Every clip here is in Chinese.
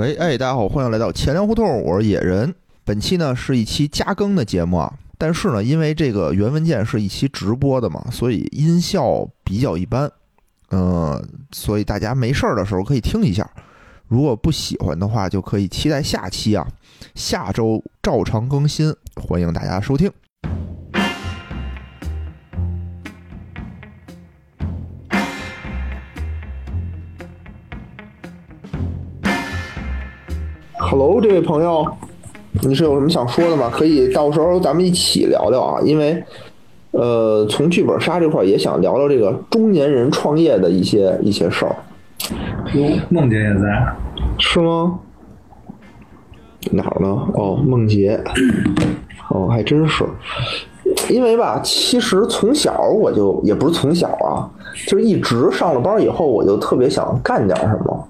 喂，哎，大家好，欢迎来到钱粮胡同，我是野人。本期呢是一期加更的节目啊，但是呢，因为这个原文件是一期直播的嘛，所以音效比较一般，嗯、所以大家没事儿的时候可以听一下。如果不喜欢的话，就可以期待下期啊，下周照常更新，欢迎大家收听。Hello，这位朋友，你是有什么想说的吗？可以到时候咱们一起聊聊啊，因为呃，从剧本杀这块也想聊聊这个中年人创业的一些一些事儿，哟，梦姐也在，是吗？哪儿呢？哦，梦洁，哦，还真是。因为吧，其实从小我就也不是从小啊，就是一直上了班以后，我就特别想干点什么。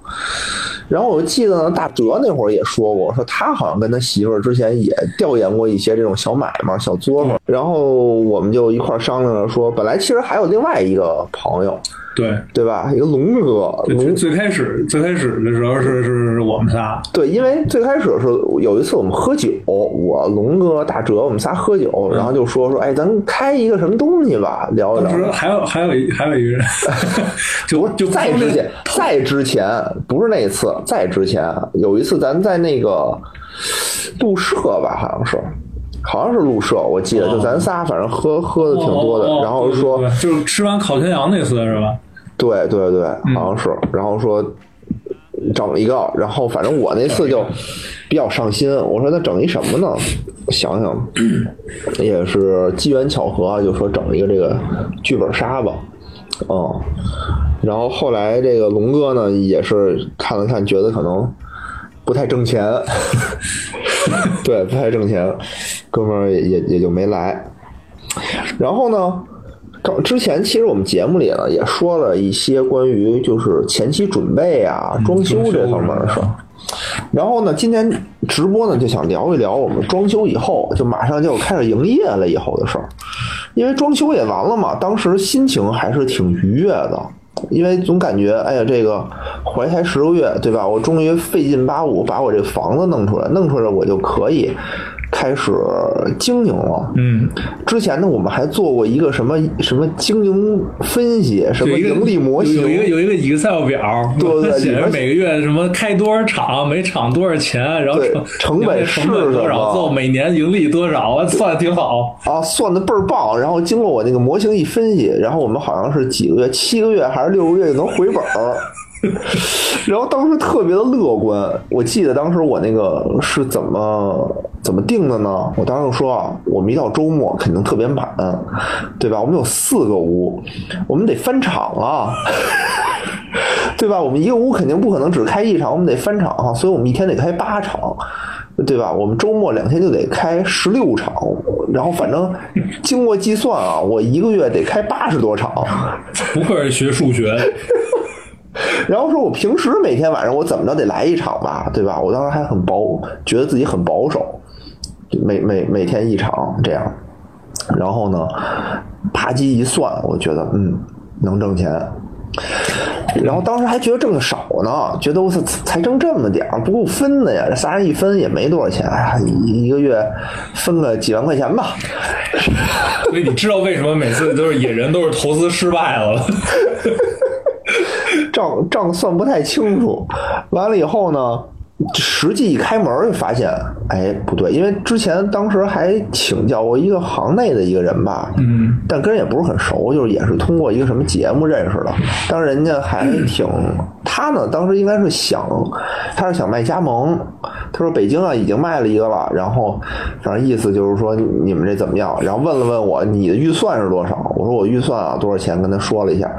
然后我记得呢，大哲那会儿也说过，说他好像跟他媳妇儿之前也调研过一些这种小买卖、小作坊。然后我们就一块儿商量着说，本来其实还有另外一个朋友，对，对吧？一个龙哥，最龙最开始最开始的时候是是我们仨，对，因为最开始是有一次我们喝酒，我龙哥、大哲我们仨喝酒，然后就说说，哎，咱开一个什么东西吧，聊一当时聊。还有还有一还有一个人，就就再之前，再之前不是那一次，再之前有一次咱在那个杜社吧，好像是，好像是路社，我记得就咱仨，反正喝喝的挺多的，哦哦然后说就是吃完烤全羊那次是吧？对对对，嗯。好像是，然后说整一个，然后反正我那次就比较上心，我说那整一什么呢？想想 也是机缘巧合啊，就说整一个这个剧本杀吧，嗯，然后后来这个龙哥呢也是看了看，觉得可能不太挣钱，对，不太挣钱，哥们儿也也也就没来。然后呢，刚之前其实我们节目里呢也说了一些关于就是前期准备啊、装修这方面的事儿。然后呢，今天直播呢就想聊一聊我们装修以后，就马上就要开始营业了以后的事儿。因为装修也完了嘛，当时心情还是挺愉悦的，因为总感觉哎呀，这个怀胎十个月，对吧？我终于费劲巴五把我这房子弄出来，弄出来我就可以开始经营了。嗯，之前呢，我们还做过一个什么什么经营分析，什么盈利模型，有一个有一个 Excel 表，对对对 写着每个月什么开多少场，每场多少钱，然后成成本成本多少，最后每年盈利多少，我算的挺好。啊，算的倍儿棒。然后经过我那个模型一分析，然后我们好像是几个月，七个月还是六个月就能回本儿。然后当时特别的乐观，我记得当时我那个是怎么怎么定的呢？我当时就说啊，我们一到周末肯定特别满，对吧？我们有四个屋，我们得翻场啊，对吧？我们一个屋肯定不可能只开一场，我们得翻场啊，所以我们一天得开八场。对吧？我们周末两天就得开十六场，然后反正经过计算啊，我一个月得开八十多场。不愧是学数学，然后说我平时每天晚上我怎么着得来一场吧，对吧？我当时还很保，觉得自己很保守，每每每天一场这样。然后呢，啪叽一算，我觉得嗯能挣钱。然后当时还觉得挣的少呢，觉得我才才挣这么点儿，不够分的呀。这仨人一分也没多少钱，哎呀，一一个月分个几万块钱吧。所以你知道为什么每次都是野人都是投资失败了？账账算不太清楚。完了以后呢，实际一开门就发现，哎，不对，因为之前当时还请教过一个行内的一个人吧，嗯，但跟人也不是很熟，就是也是通过一个什么节目认识的。当时人家还挺，他呢当时应该是想，他是想卖加盟，他说北京啊已经卖了一个了，然后反正意思就是说你们这怎么样？然后问了问我你的预算是多少？我说我预算啊多少钱？跟他说了一下，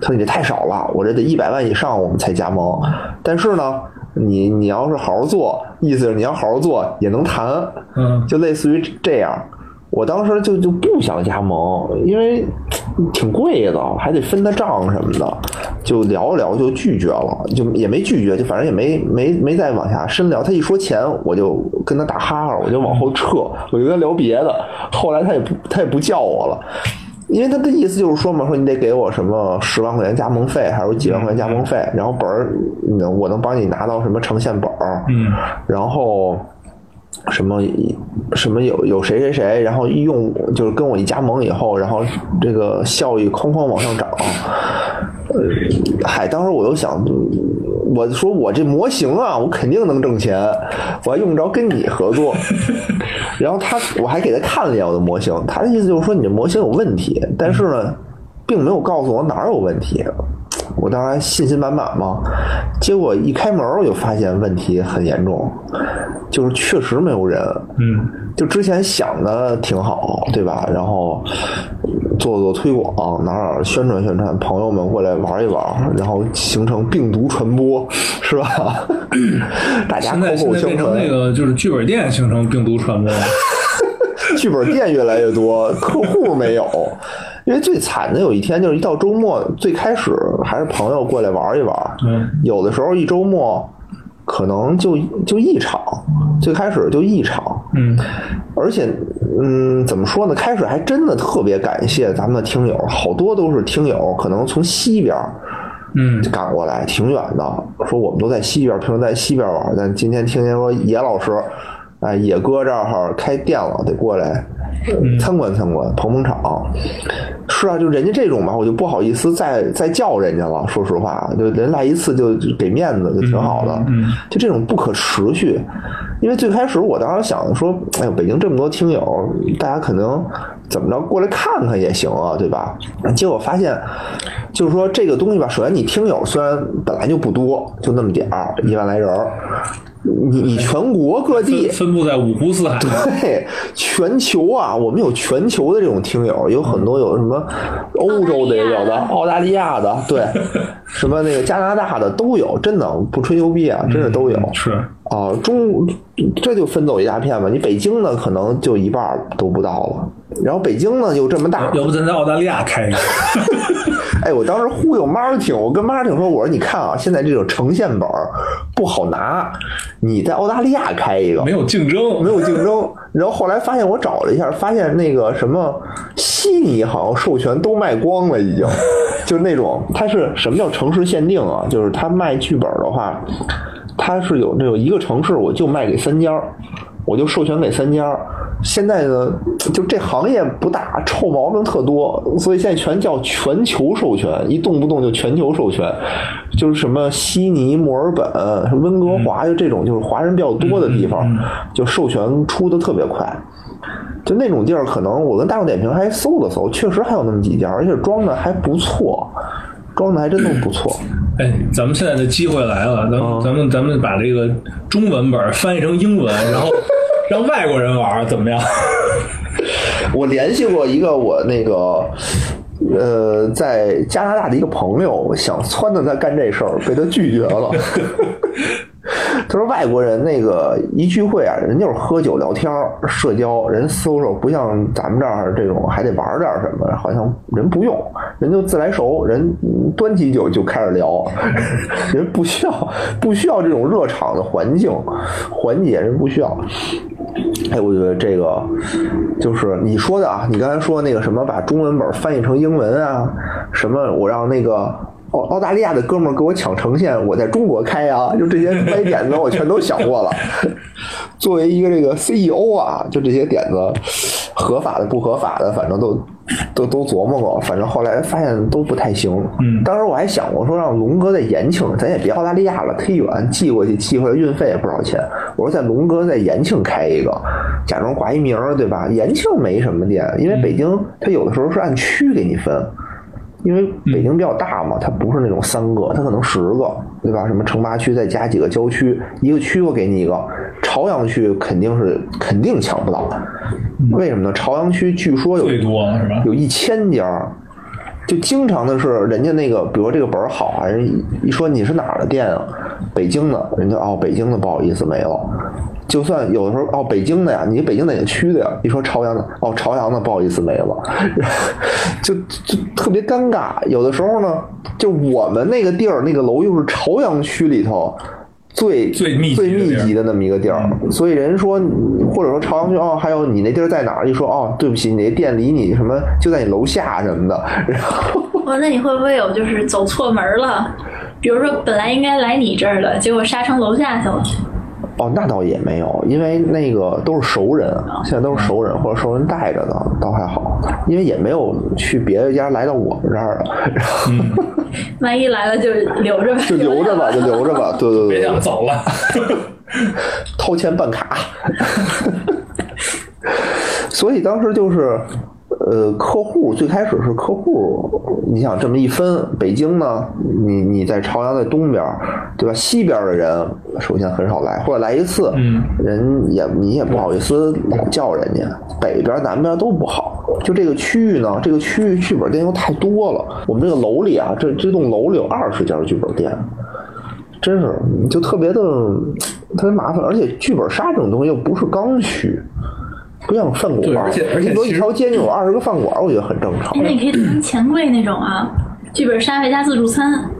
他说你这太少了，我这得一百万以上我们才加盟。但是呢，你你要是好好做，意思是你要好好做也能谈，嗯就类似于这样。我当时就就不想加盟，因为挺贵的，还得分他账什么的，就聊了聊就拒绝了，就也没拒绝，就反正也没没没再往下深聊。他一说钱，我就跟他打哈哈，我就往后撤，我就跟他聊别的。后来他也不他也不叫我了。因为他的意思就是说嘛，说你得给我什么十万块钱加盟费，还有几万块钱加盟费，然后本儿，嗯我能帮你拿到什么呈现本儿，嗯，然后什么什么有有谁谁谁，然后一用就是跟我一加盟以后，然后这个效益哐哐往上涨。呃，嗨，当时我又想，我说我这模型啊，我肯定能挣钱，我还用不着跟你合作。然后他，我还给他看了一眼我的模型，他的意思就是说你这模型有问题，但是呢，并没有告诉我哪儿有问题。我当然信心满满嘛，结果一开门我就发现问题很严重，就是确实没有人。嗯，就之前想的挺好，对吧？然后做做推广，哪哪宣传宣传，朋友们过来玩一玩，然后形成病毒传播，是吧？大家口口相现在变成那，个就是剧本店形成病毒传播。剧本店越来越多，客户没有。因为最惨的有一天就是一到周末，最开始还是朋友过来玩一玩，嗯有的时候一周末可能就就一场，最开始就一场，嗯而且，嗯，怎么说呢？开始还真的特别感谢咱们的听友，好多都是听友，可能从西边嗯赶过来，挺远的。说我们都在西边，平时在西边玩，但今天听见说野老师，哎，野哥这儿开店了，得过来参观参观，捧捧场。是啊，就人家这种吧，我就不好意思再再叫人家了。说实话，就人来一次就就给面子，就挺好的。就这种不可持续，因为最开始我当时想说，哎呦，北京这么多听友，大家可能怎么着过来看看也行啊，对吧？结果发现，就是说这个东西吧，首先你听友虽然本来就不多，就那么点儿，一万来人儿，你你全国各地分分布在五湖四海。对，全球啊，我们有全球的这种听友，有很多有什么欧洲的也有的，澳大利亚的，对，什么那个加拿大的都有，真的不吹牛逼啊，真的都有。是，啊，中这就分走一大片吧。你北京呢，可能就一半都不到了。然后北京呢又这么大，要不咱在澳大利亚开一个？哎，我当时忽悠 Martin，我跟 Martin 说，我说你看啊，现在这种呈现本不好拿，你在澳大利亚开一个没有竞争，没有竞争。然后后来发现，我找了一下，发现那个什么悉尼好像授权都卖光了，已经。就是那种，它是什么叫城市限定啊？就是它卖剧本的话，它是有这种一个城市，我就卖给三家，我就授权给三家。现在呢，就这行业不大，臭毛病特多，所以现在全叫全球授权，一动不动就全球授权，就是什么悉尼、墨尔本、温哥华，就这种就是华人比较多的地方，就授权出的特别快。就那种地儿，可能我跟大众点评还搜了搜，确实还有那么几家，而且装的还不错，装的还真都不错。哎，咱们现在的机会来了，咱咱们咱们把这个中文本翻译成英文，然后 让外国人玩，怎么样？我联系过一个我那个呃在加拿大的一个朋友，想撺掇他干这事儿，被他拒绝了。他说外国人那个一聚会啊，人就是喝酒聊天社交，人 social 不像咱们这儿这种还得玩点什么，好像人不用，人就自来熟，人端起酒就开始聊，人不需要不需要这种热场的环境环节，人不需要。哎，我觉得这个就是你说的啊，你刚才说那个什么把中文本翻译成英文啊，什么我让那个澳澳大利亚的哥们儿给我抢呈现，我在中国开啊，就这些歪点子我全都想过了。作为一个这个 CEO 啊，就这些点子，合法的不合法的，反正都都都琢磨过，反正后来发现都不太行。嗯当时我还想过说让龙哥在延庆，咱也别澳大利亚了，忒远，寄过去寄回来运费也不少钱。我说在龙哥在延庆开一个，假装挂一名儿，对吧？延庆没什么店，因为北京它有的时候是按区给你分。因为北京比较大嘛，它不是那种三个，它可能十个，对吧？什么城八区再加几个郊区，一个区我给你一个。朝阳区肯定是肯定抢不到，为什么呢？朝阳区据说有最多是吧？有一千家，就经常的是人家那个，比如这个本儿好啊，人一一说你是哪儿的店啊？北京的，人家哦，北京的不好意思没了。就算有的时候哦，北京的呀，你北京哪个区的呀？一说朝阳的，哦，朝阳的不好意思没了，就就特别尴尬。有的时候呢，就我们那个地儿那个楼又是朝阳区里头最最密集最密集的那么一个地儿，所以人说，或者说朝阳区哦，还有你那地儿在哪儿？一说哦，对不起，你那店离你什么就在你楼下什么的，然后哇，那你会不会有就是走错门了？比如说本来应该来你这儿的，结果杀成楼下去了。哦，那倒也没有，因为那个都是熟人，现在都是熟人或者熟人带着的，倒还好，因为也没有去别的家来到我们这儿了，然 后万一来了就留着吧，就留着吧，就留着吧，对对别对对，想走了。掏钱办卡。所以当时就是，呃，客户最开始是客户，你想这么一分，北京呢，你你在朝阳在东边，对吧？西边的人首先很少来，或者来一次，嗯，人也你也不好意思老叫人家，北边南边都不好。就这个区域呢，这个区域剧本店又太多了。我们这个楼里啊，这这栋楼里有二十家剧本店。真是就特别的特别麻烦，而且剧本杀这种东西又不是刚需，不像饭馆，对而且而且说一条街就有二十个饭馆，我觉得很正常。那你可以当钱柜那种啊，剧本杀外加自助餐。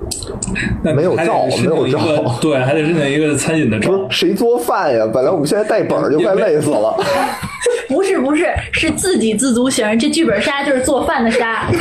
那没有还得照申请一个没有照对，还得是那一个餐饮的照不。是谁做饭呀？本来我们现在带本儿就快累死了。不是不是，是自给自足型。这剧本杀就是做饭的杀，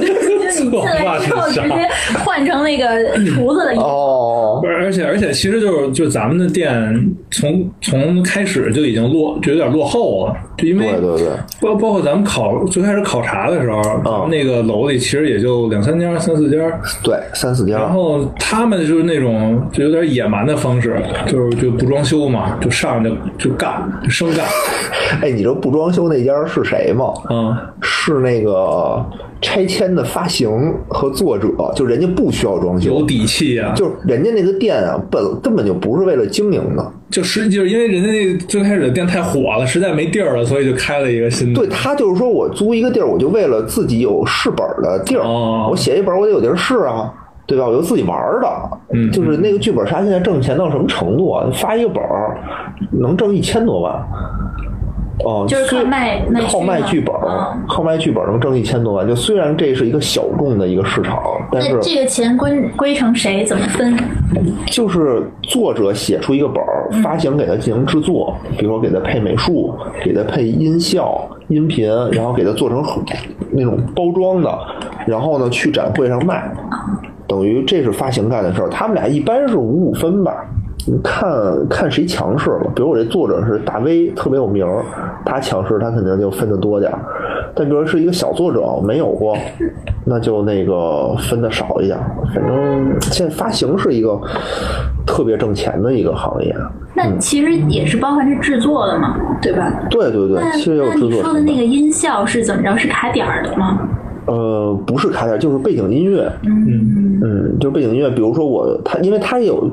就是你进来之后直接换成那个厨子的衣服。哦不，是，而且而且，其实就是就咱们的店从从开始就已经落就有点落后了，就因为对对对，包包括咱们考最开始考察的时候，咱们那个楼里其实也就两三家、三四家，对，三四家。然后他们就是那种就有点野蛮的方式，就是就不装修嘛，就上来就就干，就生干，哎，你知道不装修那家是谁吗？嗯，是那个拆迁的发行和作者，就人家不需要装修有，底气啊，就是人家那个店啊，本根本就不是为了经营的。就是就是因为人家那个最开始的店太火了，实在没地儿了，所以就开了一个新的。对他就是说我租一个地儿，我就为了自己有试本的地儿，哦我写一本我得有地儿试啊，对吧？我就自己玩的，嗯就是那个剧本杀现在挣钱到什么程度啊？发一个本儿能挣一千多万。哦，就是靠卖卖靠卖剧本靠卖剧本能挣一千多万。就虽然这是一个小众的一个市场，但是这个钱归归成谁？怎么分？就是作者写出一个本儿，发行给他进行制作，比如说给他配美术，给他配音效、音频，然后给他做成那种包装的，然后呢去展会上卖，等于这是发行干的事儿。他们俩一般是五五分吧。你看看谁强势了，比如我这作者是大 V，特别有名儿，他强势，他肯定就分的多点儿。但比如是一个小作者，没有过，那就那个分的少一点儿。反正现在发行是一个特别挣钱的一个行业。那其实也是包含着制作的嘛，对吧？对对对那，其实也有制作成本。说的那个音效是怎么着？是卡点儿的吗？呃，不是卡点，就是背景音乐。嗯嗯，就是背景音乐。比如说我，它因为它有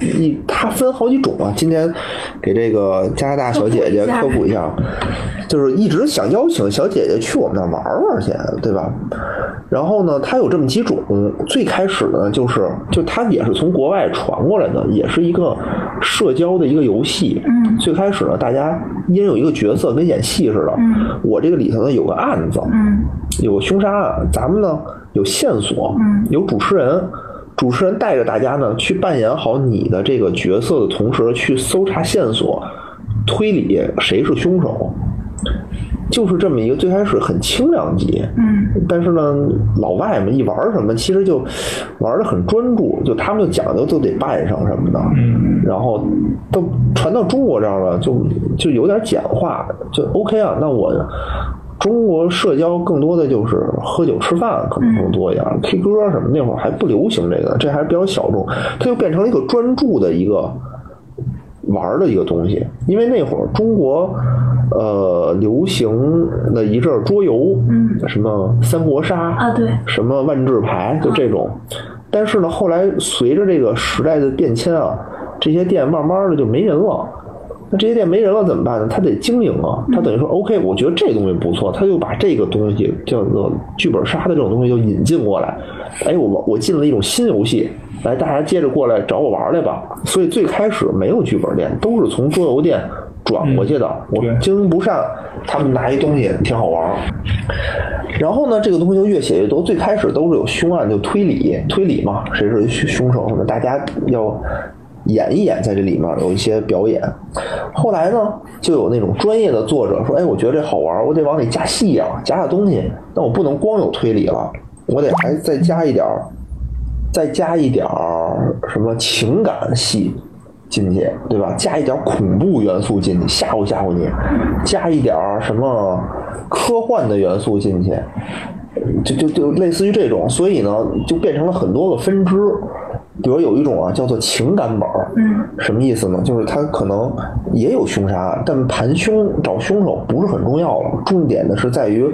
一，它分好几种啊。今天给这个加拿大小姐姐科科普普一下，就是一直想邀请小姐姐去我们那儿玩玩去，对吧？然后呢，它有这么几种。最开始呢，就是就它也是从国外传过来的，也是一个社交的一个游戏。嗯最开始呢，大家一人有一个角色，跟演戏似的。嗯我这个里头呢有个案子，嗯有个凶杀案，咱们呢有线索，嗯有主持人，主持人带着大家呢去扮演好你的这个角色的同时，去搜查线索，推理谁是凶手，就是这么一个最开始很轻量级，嗯。但是呢，老外们一玩什么，其实就玩的很专注，就他们就讲究都得扮上什么的，嗯，然后都传到中国这儿了，就就有点简化，就 OK 啊。那我中国社交更多的就是喝酒吃饭，可能更多一点、k 歌什么那会儿还不流行这个，这还是比较小众，它就变成了一个专注的一个玩的一个东西。因为那会儿中国呃流行了一阵桌游，嗯什么三国杀啊，对，什么万智牌，就这种。但是呢，后来随着这个时代的变迁啊，这些店慢慢的就没人了。那这些店没人了怎么办呢？他得经营啊，他等于说 OK，我觉得这东西不错，他就把这个东西叫做剧本杀的这种东西就引进过来。哎，我我进了一种新游戏，来大家接着过来找我玩来吧。所以最开始没有剧本店，都是从桌游店转过去的。我经营不善，他们拿一东西挺好玩儿。然后呢，这个东西就越写越多。最开始都是有凶案，就推理，推理嘛，谁是凶凶手什么，大家要演一演在这里面有一些表演。后来呢，就有那种专业的作者说：“哎，我觉得这好玩，我得往里加戏啊，加点东西。那我不能光有推理了，我得还再加一点，再加一点什么情感戏进去，对吧？加一点恐怖元素进去，吓唬吓唬你；加一点什么科幻的元素进去，就就就类似于这种，所以呢，就变成了很多个分支。比如有一种啊，叫做情感本儿，嗯，什么意思呢？就是它可能也有凶杀案，但盘凶找凶手不是很重要了，重点的是在于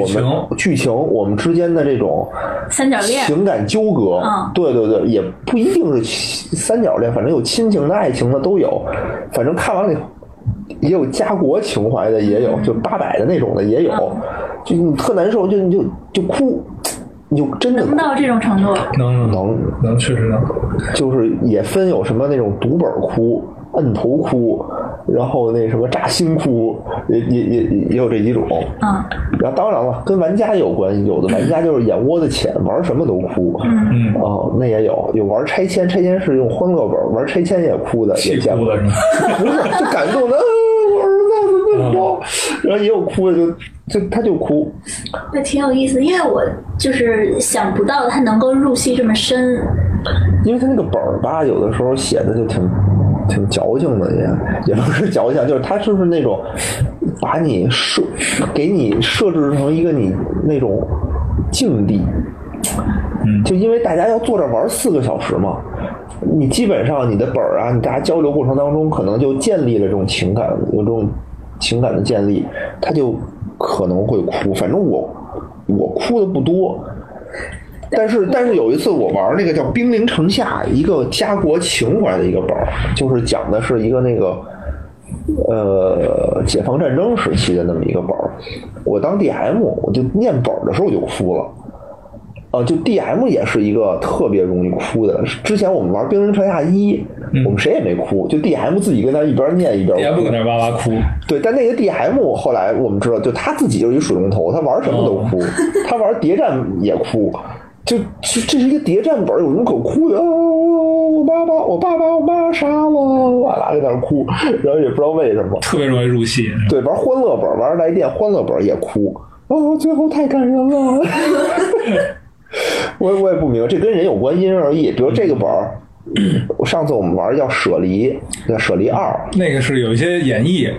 我们剧情我们之间的这种三角恋情感纠葛。嗯对对对，也不一定是三角恋，反正有亲情的、爱情的都有，反正看完了以后。也有家国情怀的，也有就八百的那种的也有，就你特难受，就你就就哭，你就真的哭能到这种程度，能能能确实能，就是也分有什么那种读本哭、摁头哭，然后那什么炸心哭，也也也也有这几种。嗯然后当然了，跟玩家也有关系，有的玩家就是眼窝子浅，玩什么都哭。嗯嗯，哦，那也有，有玩拆迁，拆迁是用欢乐本，玩拆迁也哭的，也见过哭了。是吗？不是，就感动的，然后也有哭的，就就他就哭。那挺有意思，因为我就是想不到他能够入戏这么深，因为他那个本儿吧，有的时候写的就挺挺矫情的，也也不是矫情，就是他就是那种把你设给你设置成一个你那种境地，嗯就因为大家要坐这玩四个小时嘛，你基本上你的本儿啊，你大家交流过程当中，可能就建立了这种情感，有这种情感的建立，他就可能会哭。反正我我哭的不多，但是但是有一次我玩那个叫《兵临城下》，一个家国情怀的一个本儿，就是讲的是一个那个呃解放战争时期的那么一个本儿。我当 DM，我就念本儿的时候我就哭了。啊，就 DM 也是一个特别容易哭的。之前我们玩《冰人城下一》，我们谁也没哭，就 DM 自己跟他一边念一边哭也不搁那哇哇哭，对，但那个 DM 后来我们知道，就他自己就是一水龙头，他玩什么都哭，他玩谍战也哭，就这这是一个谍战本，有什么可哭的？啊我爸爸我爸把我妈杀了，哇啦在那哭，然后也不知道为什么。特别容易入戏。对，玩欢乐本，玩来电欢乐本也哭，哦，最后太感人了。我我也不明白，这跟人有关，因人而异。比如这个本儿，我上次我们玩叫舍离，叫舍离二，那个是有一些演绎，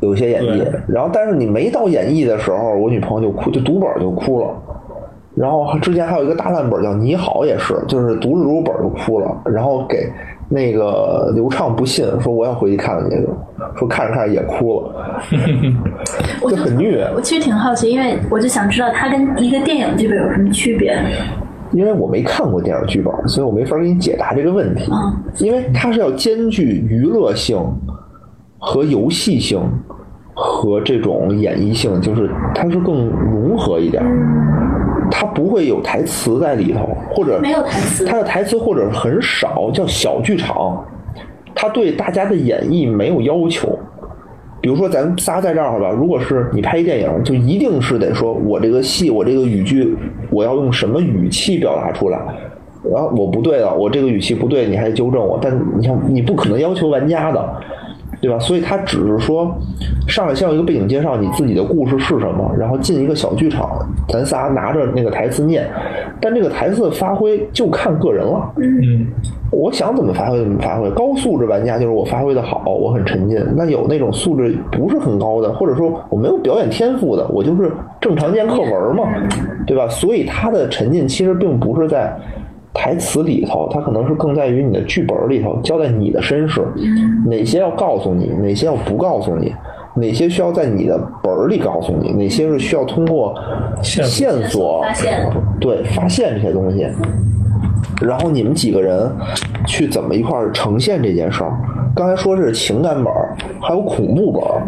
有一些演绎，然后但是你没到演绎的时候，我女朋友就哭，就读本儿就哭了。然后之前还有一个大烂本叫《你好》，也是，就是读着读着本就哭了，然后给那个刘畅不信，说我要回去看看去，说看着看着也哭了，就很虐。我其实挺好奇，因为我就想知道它跟一个电影剧本有什么区别。因为我没看过电影剧本，所以我没法给你解答这个问题。嗯因为它是要兼具娱乐性和游戏性和这种演绎性，就是它是更融合一点儿。它不会有台词在里头，或者没有台词它的台词或者很少，叫小剧场。它对大家的演绎没有要求。比如说咱仨在这儿吧，如果是你拍一电影，就一定是得说我这个戏，我这个语句，我要用什么语气表达出来。然后我不对了，我这个语气不对，你还纠正我。但你像你不可能要求玩家的，对吧？所以他只是说上来先有一个背景介绍，你自己的故事是什么，然后进一个小剧场，咱仨拿着那个台词念。但这个台词的发挥就看个人了。嗯，我想怎么发挥怎么发挥。高素质玩家就是我发挥的好，我很沉浸。那有那种素质不是很高的，或者说我没有表演天赋的，我就是正常念课文嘛，对吧？所以他的沉浸其实并不是在台词里头，它可能是更在于你的剧本里头交代你的身世，哪些要告诉你，哪些要不告诉你。哪些需要在你的本儿里告诉你，哪些是需要通过线索线索发现对发现这些东西，然后你们几个人去怎么一块儿呈现这件事儿？刚才说是情感本儿，还有恐怖本儿，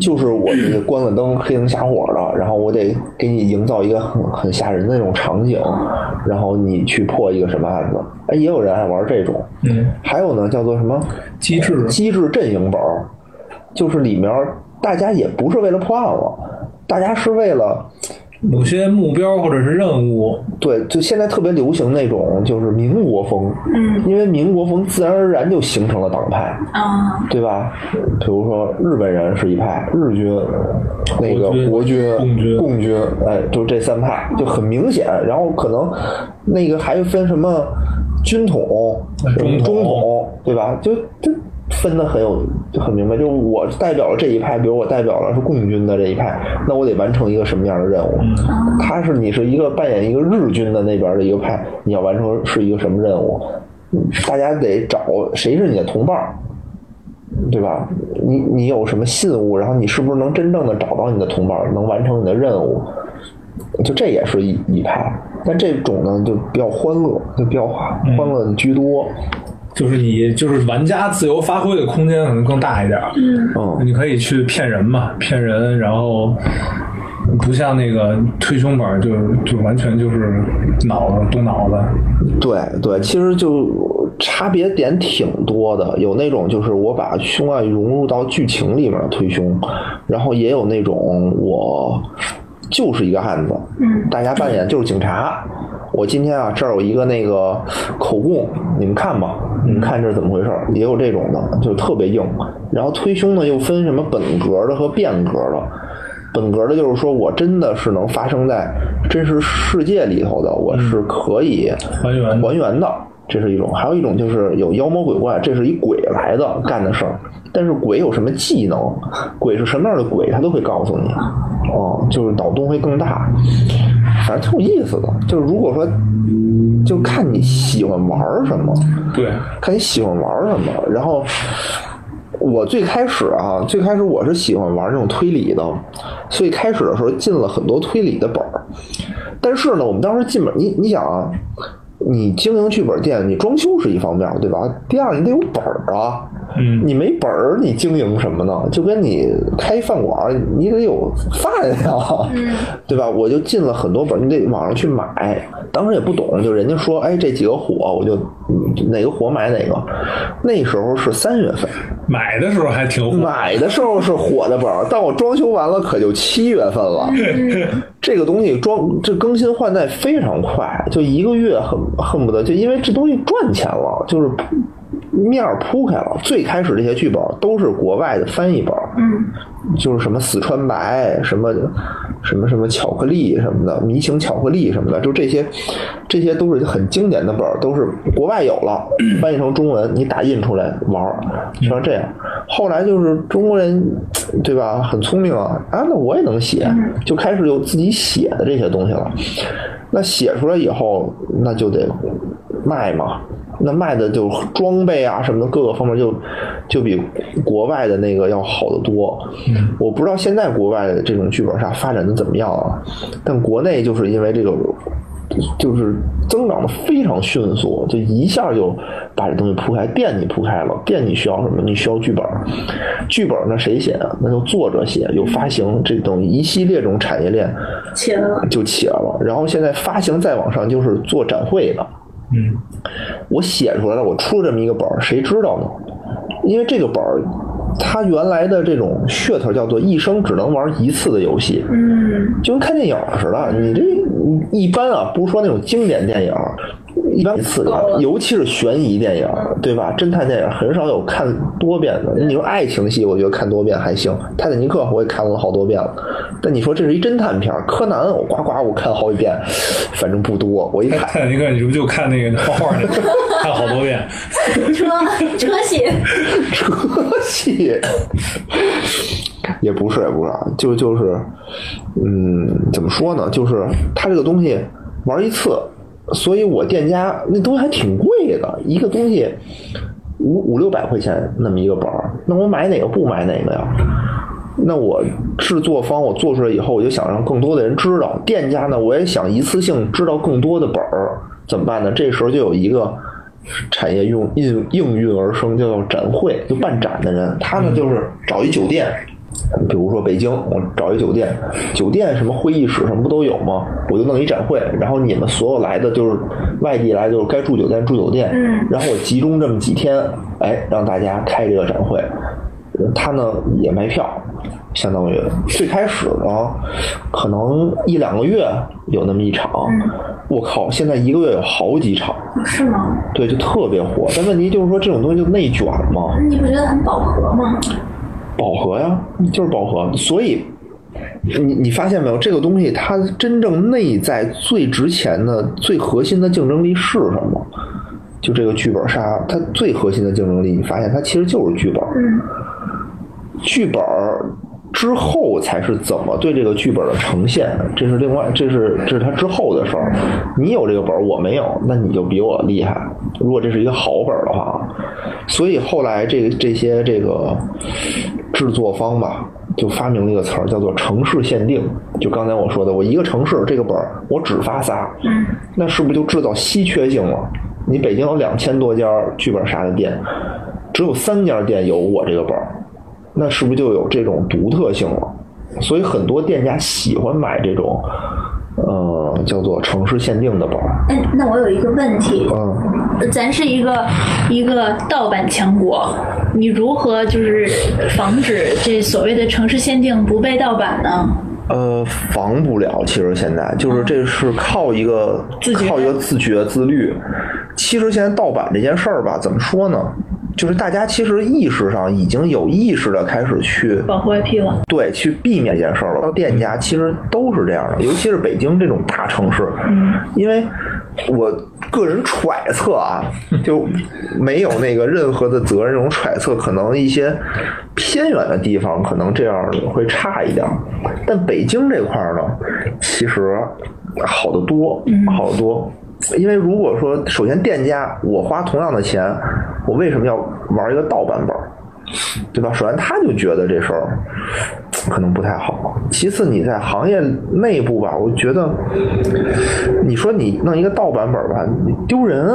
就是我这关了灯、黑灯瞎火的，然后我得给你营造一个很很吓人的那种场景，然后你去破一个什么案子。哎，也有人爱玩这种，嗯，还有呢，叫做什么？机制。机制阵营本儿，就是里面大家也不是为了破案了，大家是为了某些目标或者是任务，对，就现在特别流行那种就是民国风，嗯因为民国风自然而然就形成了党派，啊，对吧？比如说日本人是一派，日军、那个国国军、共军共军，哎，就这三派就很明显。然后可能那个还分什么军统中统，对吧？就就分的很有就很明白。就我代表了这一派，比如我代表了是共军的这一派，那我得完成一个什么样的任务？他是你是一个扮演一个日军的那边的一个派，你要完成是一个什么任务？大家得找谁是你的同伴，对吧？你你有什么信物，然后你是不是能真正的找到你的同伴，能完成你的任务？就这也是一一派，但这种呢就比较欢乐，就比较欢欢乐居多。就是你就是玩家自由发挥的空间可能更大一点。嗯，你可以去骗人嘛，骗人，然后不像那个推胸本就就完全就是脑子动脑子。对对，其实就差别点挺多的，有那种就是我把胸案融入到剧情里面推胸，然后也有那种我就是一个案子，嗯大家扮演就是警察。我今天啊，这儿有一个那个口供，你们看吧，你们看这是怎么回事儿？也有这种的，就特别硬。然后推凶呢，又分什么本格的和变格的。本格的就是说我真的是能发生在真实世界里头的，我是可以还原还原的，这是一种；还有一种就是有妖魔鬼怪，这是一鬼来的干的事儿。但是鬼有什么技能？鬼是什么样的鬼，他都会告诉你。哦，就是脑洞会更大，反正挺有意思的。就是如果说，就看你喜欢玩什么。对，看你喜欢玩什么。然后我最开始啊，最开始我是喜欢玩这种推理的，所以开始的时候进了很多推理的本儿。但是呢，我们当时进本，你你想啊，你经营剧本店，你装修是一方面，对吧？第二，你得有本儿啊。嗯，你没本儿，你经营什么呢？就跟你开饭馆儿，你得有饭呀，对吧？我就进了很多本儿，你得网上去买。当时也不懂，就人家说，哎，这几个火，我就嗯哪个火买哪个。那时候是三月份，买的时候还挺火。买的时候是火的本儿，但我装修完了可就七月份了。这个东西装这更新换代非常快，就一个月恨恨不得就因为这东西赚钱了，就是面儿铺开了。最开始这些剧本都是国外的翻译本，嗯就是什么四川白，什么什么什么巧克力什么的，迷情巧克力什么的，就这些，这些都是很经典的本儿，都是国外有了，翻译成中文，你打印出来玩儿，像这样。后来就是中国人，对吧？很聪明啊，啊，那我也能写，就开始有自己写的这些东西了。那写出来以后，那就得卖嘛。那卖的就装备啊什么的各个方面就就比国外的那个要好得多。我不知道现在国外的这种剧本杀发展的怎么样啊，但国内就是因为这个就是增长的非常迅速，就一下就把这东西铺开，店你铺开了，店你需要什么？你需要剧本，剧本那谁写啊？那就作者写，有发行这种一系列这种产业链起来了，就起来了。然后现在发行再往上就是做展会的，嗯，我写出来了，我出了这么一个本儿，谁知道呢？因为这个本儿，它原来的这种噱头叫做一生只能玩一次的游戏，嗯就跟看电影似的。你这一般啊，不是说那种经典电影，一般一次看，尤其是悬疑电影，对吧？侦探电影很少有看多遍的。你说爱情戏，我觉得看多遍还行，《泰坦尼克》我也看了好多遍了。但你说这是一侦探片，柯南我呱呱我看好几遍，反正不多。我一看泰坦尼克，你是不是就看那个画画那个，看好多遍？车车戏，车戏 也不是，也不是啊，就就是，嗯，怎么说呢？就是它这个东西玩一次，所以我店家那东西还挺贵的，一个东西五五六百块钱那么一个本，那我买哪个不买哪个呀？那我制作方我做出来以后，我就想让更多的人知道。店家呢，我也想一次性知道更多的本儿，怎么办呢？这时候就有一个产业用应应运而生，叫做展会，就办展的人，他呢就是找一酒店，比如说北京，我找一酒店，酒店什么会议室什么不都有吗？我就弄一展会，然后你们所有来的就是外地来，就是该住酒店住酒店，嗯然后我集中这么几天，哎，让大家开这个展会。他呢也卖票，相当于最开始呢，可能一两个月有那么一场，我靠，现在一个月有好几场，是吗？对，就特别火。但问题就是说，这种东西就内卷嘛，你不觉得很饱和吗？饱和呀，就是饱和。所以你你发现没有，这个东西它真正内在最值钱的、最核心的竞争力是什么？就这个剧本杀，它最核心的竞争力，你发现它其实就是剧本。嗯剧本之后才是怎么对这个剧本的呈现，这是另外，这是这是它之后的事儿。你有这个本儿，我没有，那你就比我厉害。如果这是一个好本儿的话，所以后来这个这些这个制作方吧，就发明了一个词儿，叫做城市限定。就刚才我说的，我一个城市这个本儿我只发仨，嗯那是不是就制造稀缺性了？你北京有两千多家剧本杀的店，只有三家店有我这个本儿，那是不是就有这种独特性了？所以很多店家喜欢买这种，呃，叫做城市限定的本儿。哎，那我有一个问题，嗯，咱是一个一个盗版强国，你如何就是防止这所谓的城市限定不被盗版呢？呃，防不了。其实现在就是这是靠一个自觉靠一个自觉自律。其实现在盗版这件事儿吧，怎么说呢？就是大家其实意识上已经有意识的开始去保护 IP 了，对，去避免这件事儿了。到店家其实都是这样的，尤其是北京这种大城市，嗯因为我个人揣测啊，就没有那个任何的责任，这种揣测可能一些偏远的地方可能这样会差一点，但北京这块儿呢，其实好得多，好得多。因为如果说，首先店家我花同样的钱，我为什么要玩一个盗版本儿？对吧？首先他就觉得这事儿可能不太好。其次，你在行业内部吧，我觉得你说你弄一个盗版本吧，你丢人，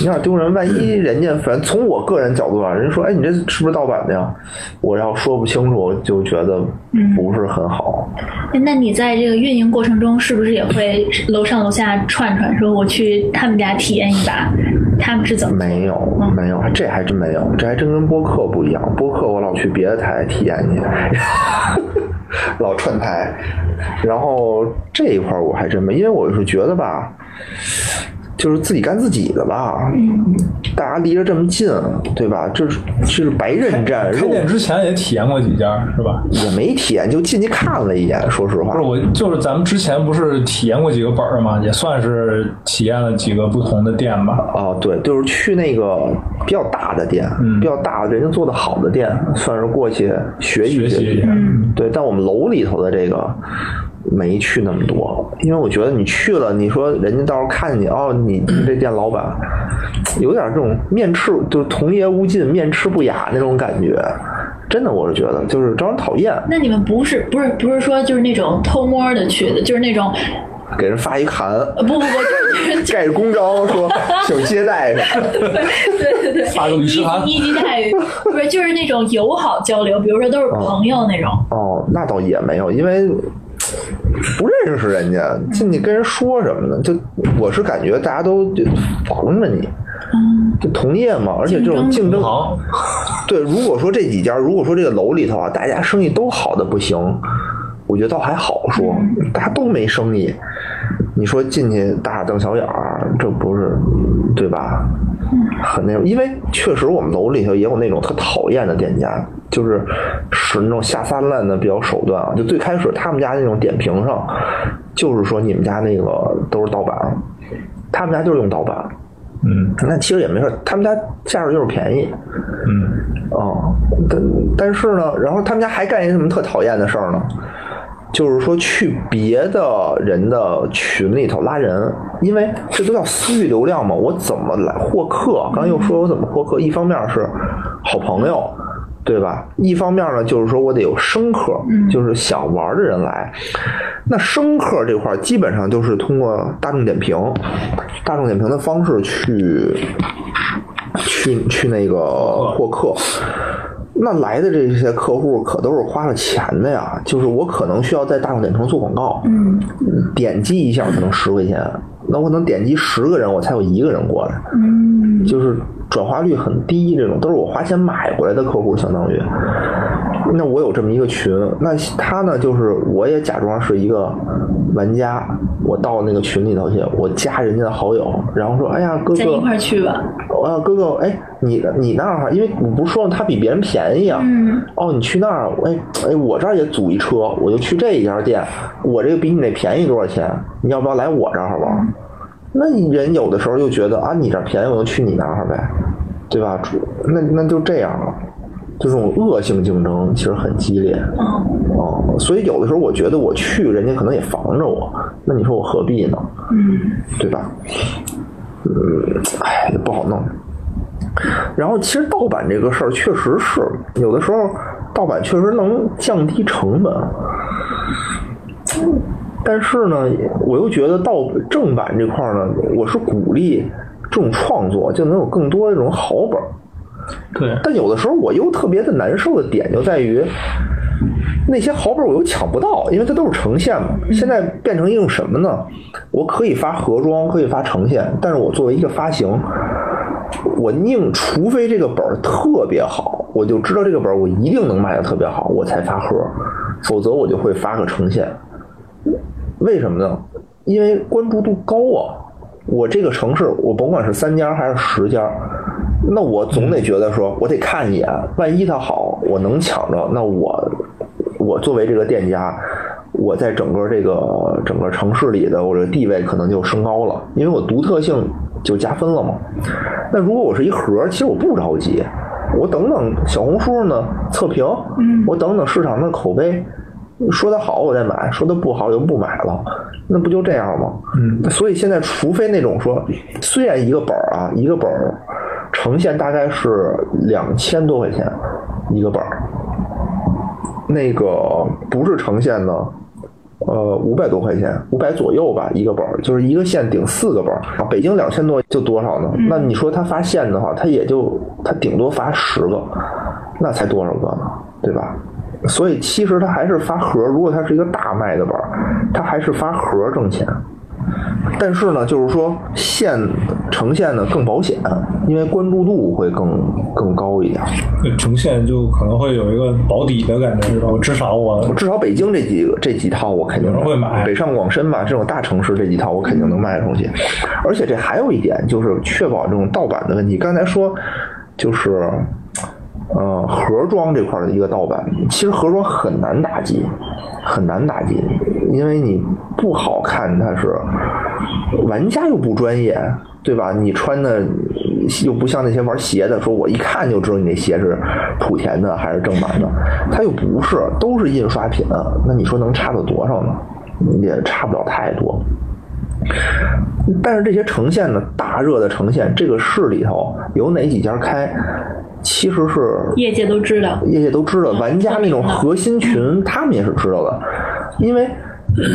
你要丢人。万一人家反正从我个人角度啊，人家说，哎，你这是不是盗版的呀？我要说不清楚，我就觉得不是很好。哎那你在这个运营过程中，是不是也会楼上楼下串串，说我去他们家体验一把，他们是怎么？没有，没有，这还真没有，这还真跟播客不一样。播客我老去别的台体验去，老串台。然后这一块我还真没，因为我是觉得吧，就是自己干自己的吧，大家离着这么近，对吧？这是这是白刃战，开店之前也体验过几家，是吧？也没体验，就进去看了一眼。说实话不是，我，就是咱们之前不是体验过几个本儿嘛，也算是体验了几个不同的店吧。啊，对，就是去那个比较大的店，嗯比较大的人家做的好的店，算是过去学习学习嗯对，但我们楼里头的这个没去那么多，因为我觉得你去了，你说人家到时候看见你哦，你你 这店老板有点这种面赤，就是同业无尽、面赤不雅那种感觉。真的，我是觉得就是招人讨厌，那你们不是不是不是说就是那种偷摸的去的，就是那种给人发一函，呃不不不，就是 就是盖着公章说 请接待什么的。对对对，发个律师函一级一级待遇，不是就是那种友好交流，比如说都是朋友那种。哦，那倒也没有，因为不认识人家，进去跟人说什么呢？就我是感觉大家都就防着你，嗯，就同业嘛，而且这种竞争，对，如果说这几家，如果说这个楼里头啊，大家生意都好的不行，我觉得倒还好说，大家都没生意，你说进去大眼瞪小眼儿，这不是对吧？很那种，因为确实我们楼里头也有那种特讨厌的店家，就是使那种下三滥的比较手段啊。就最开始他们家那种点评上，就是说你们家那个都是盗版，他们家就是用盗版。嗯那其实也没事，他们家价格就是便宜，嗯，哦、但但是呢，然后他们家还干一什么特讨厌的事儿呢？就是说去别的人的群里头拉人，因为这都叫私域流量嘛。我怎么来获客？刚才又说我怎么获客？一方面是好朋友，对吧？一方面呢，就是说我得有生客，就是想玩的人来。那生客这块儿基本上就是通过大众点评、大众点评的方式去去去那个获客。那来的这些客户可都是花了钱的呀，就是我可能需要在大众点评做广告，嗯。点击一下可能十块钱，那我可能点击十个人，我才有一个人过来，嗯。就是转化率很低，这种都是我花钱买回来的客户，相当于。那我有这么一个群，那他呢，就是我也假装是一个玩家，我到那个群里头去，我加人家的好友，然后说，哎呀，哥哥咱一，块去吧。啊，哥哥，哎，你你那儿，因为我不是说了他比别人便宜啊，嗯，哦，你去那儿，哎哎，我这儿也组一车，我就去这一家店，我这个比你那便宜多少钱？你要不要来我这儿玩？那人有的时候又觉得啊，你这儿便宜，我就去你那儿呗，对吧？主那那就这样了，就这种恶性竞争其实很激烈。哦，哦，所以有的时候我觉得我去，人家可能也防着我，那你说我何必呢？嗯，对吧？嗯，哎，也不好弄。然后其实盗版这个事儿确实是有的时候盗版确实能降低成本，但是呢，我又觉得到正版这块儿呢，我是鼓励这种创作，就能有更多这种好本儿。对，但有的时候我又特别的难受的点就在于，那些好本我又抢不到，因为它都是呈现嘛。现在变成一种什么呢？我可以发盒装，可以发呈现，但是我作为一个发行，我宁除非这个本儿特别好，我就知道这个本儿我一定能卖的特别好，我才发盒，否则我就会发个呈现。为什么呢？因为关注度高啊。我这个城市，我甭管是三家还是十家，那我总得觉得说，我得看一眼，万一它好，我能抢着，那我我作为这个店家，我在整个这个整个城市里的我的地位可能就升高了，因为我独特性就加分了嘛。那如果我是一盒，其实我不着急，我等等小红书呢测评，我等等市场的口碑。说的好我再买，说的不好就不买了，那不就这样吗？嗯，所以现在除非那种说，虽然一个本儿啊，一个本儿呈现大概是两千多块钱一个本儿，那个不是呈现呢，呃，五百多块钱，五百左右吧一个本儿，就是一个线顶四个本儿。啊北京两千多就多少呢？那你说他发线的话，他也就他顶多发十个，那才多少个呢？对吧？所以其实它还是发盒，如果它是一个大卖的板儿，它还是发盒挣钱。但是呢，就是说线呈现的更保险，因为关注度会更更高一点。呈现就可能会有一个保底的感觉，是吧？我至少我至少北京这几个这几套我肯定会买北上广深吧，这种大城市这几套我肯定能卖出去。而且这还有一点就是确保这种盗版的问题。刚才说就是。呃，盒装这块的一个盗版，其实盒装很难打击，很难打击，因为你不好看，它是玩家又不专业，对吧？你穿的又不像那些玩鞋的，说我一看就知道你那鞋是莆田的还是正版的，它又不是，都是印刷品，那你说能差到多少呢？也差不了太多。但是这些呈现呢，大热的呈现，这个市里头有哪几家开？其实是业界都知道，业界都知道，玩家那种核心群，他们也是知道的，因为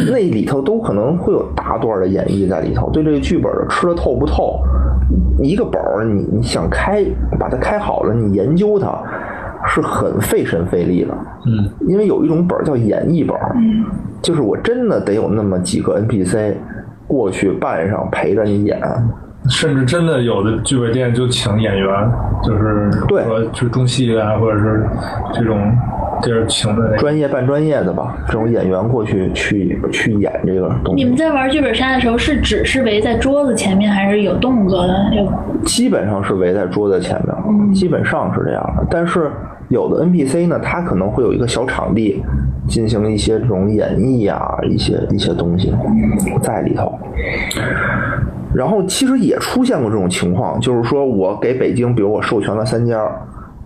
那里头都可能会有大段的演绎在里头，对这个剧本的吃的透不透，一个本儿你你想开，把它开好了，你研究它是很费神费力的，嗯，因为有一种本儿叫演绎本儿，就是我真的得有那么几个 NPC 过去扮上陪着你演，甚至真的有的剧本店就请演员，就是对说去中戏啊，或者是这种地儿请的那个。专业扮专业的吧，这种演员过去去去演这个东西。你们在玩剧本杀的时候，是只是围在桌子前面，还是有动作的？有基本上是围在桌子前面，基本上是这样的。但是有的 NPC 呢，他可能会有一个小场地，进行一些这种演绎啊，一些一些东西在里头。然后其实也出现过这种情况，就是说我给北京，比如我授权了三家，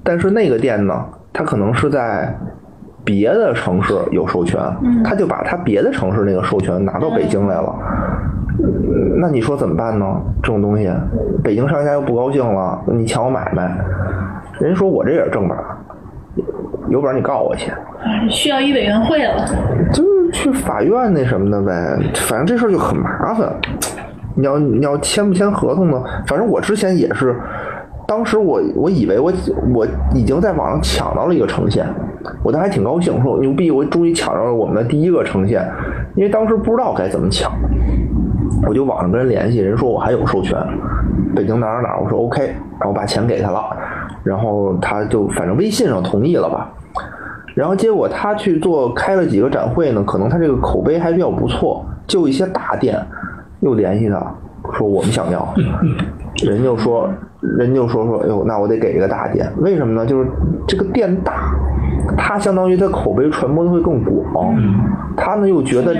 但是那个店呢，它可能是在别的城市有授权，他就把他别的城市那个授权拿到北京来了。那你说怎么办呢？这种东西，北京商家又不高兴了，你抢我买卖，人家说我这也是正版，有本事你告我去，啊需要一委员会了。就是去法院那什么的呗。反正这事儿就很麻烦。你要你要签不签合同呢？反正我之前也是，当时我我以为我我已经在网上抢到了一个呈现，我当时还挺高兴，我说牛逼，我终于抢到了我们的第一个呈现，因为当时不知道该怎么抢。我就网上跟人联系，人说我还有授权，北京哪儿哪儿，我说 OK，然后把钱给他了，然后他就反正微信上同意了吧。然后结果他去做开了几个展会呢，可能他这个口碑还比较不错，就一些大店又联系他说我们想要，人就说人就说说，哎呦，那我得给一个大店，为什么呢？就是这个店大，他相当于他口碑传播的会更广，他呢又觉得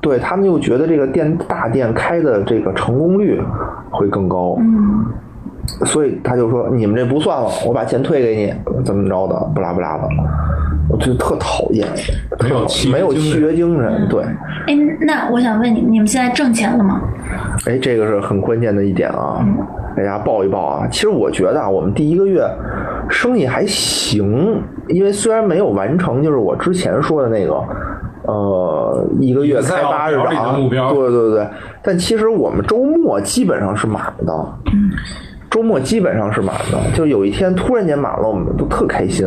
对他们又觉得这个店大店开的这个成功率会更高，嗯，所以他就说你们这不算了，我把钱退给你，怎么着的，不拉不拉的，我就特讨厌，没有契约没有精神。契约精神，对，哎，那我想问你，你们现在挣钱了吗？哎，这个是很关键的一点啊，给大家报一报啊。其实我觉得啊，我们第一个月生意还行，因为虽然没有完成，就是我之前说的那个，呃，一个月开八日 Excel 表里涨，的目标。对对对。但其实我们周末基本上是满的，周末基本上是满的，就有一天突然间满了，我们都特开心。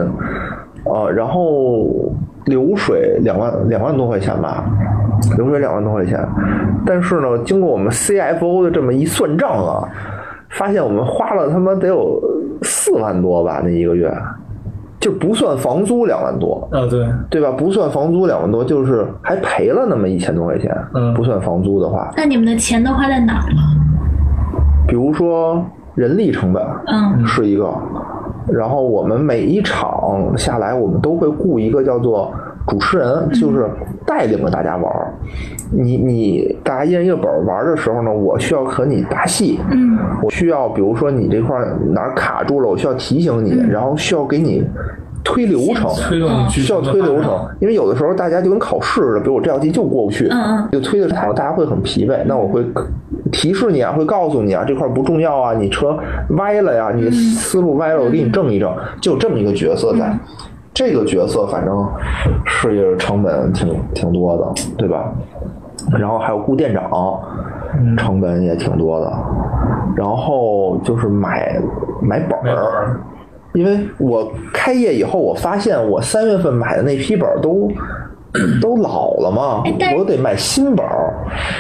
呃，然后流水两万两万多块钱吧，流水两万多块钱，但是呢，经过我们 CFO 的这么一算账啊，发现我们花了他妈得有四万多吧，那一个月，就不算房租两万多，啊，对，对吧？不算房租两万多，就是还赔了那么一千多块钱，嗯。不算房租的话，那你们的钱都花在哪儿了？比如说人力成本，嗯。是一个，然后我们每一场下来，我们都会雇一个叫做主持人，就是带领着大家玩儿。你你大家一人一个本儿玩儿的时候呢，我需要和你搭戏，嗯。我需要比如说你这块儿哪儿卡住了，我需要提醒你，然后需要给你推流程，推动需要推流程，因为有的时候大家就跟考试似的，比如我这道题就过不去，嗯嗯就推的太大家会很疲惫。那我会提示你啊，会告诉你啊，这块不重要啊，你车歪了呀，你思路歪了，我给你正一正，就有这么一个角色在。这个角色反正是成本挺挺多的，对吧？然后还有雇店长，成本也挺多的。然后就是买买本儿，因为我开业以后，我发现我三月份买的那批本儿都都老了嘛我得买新本儿，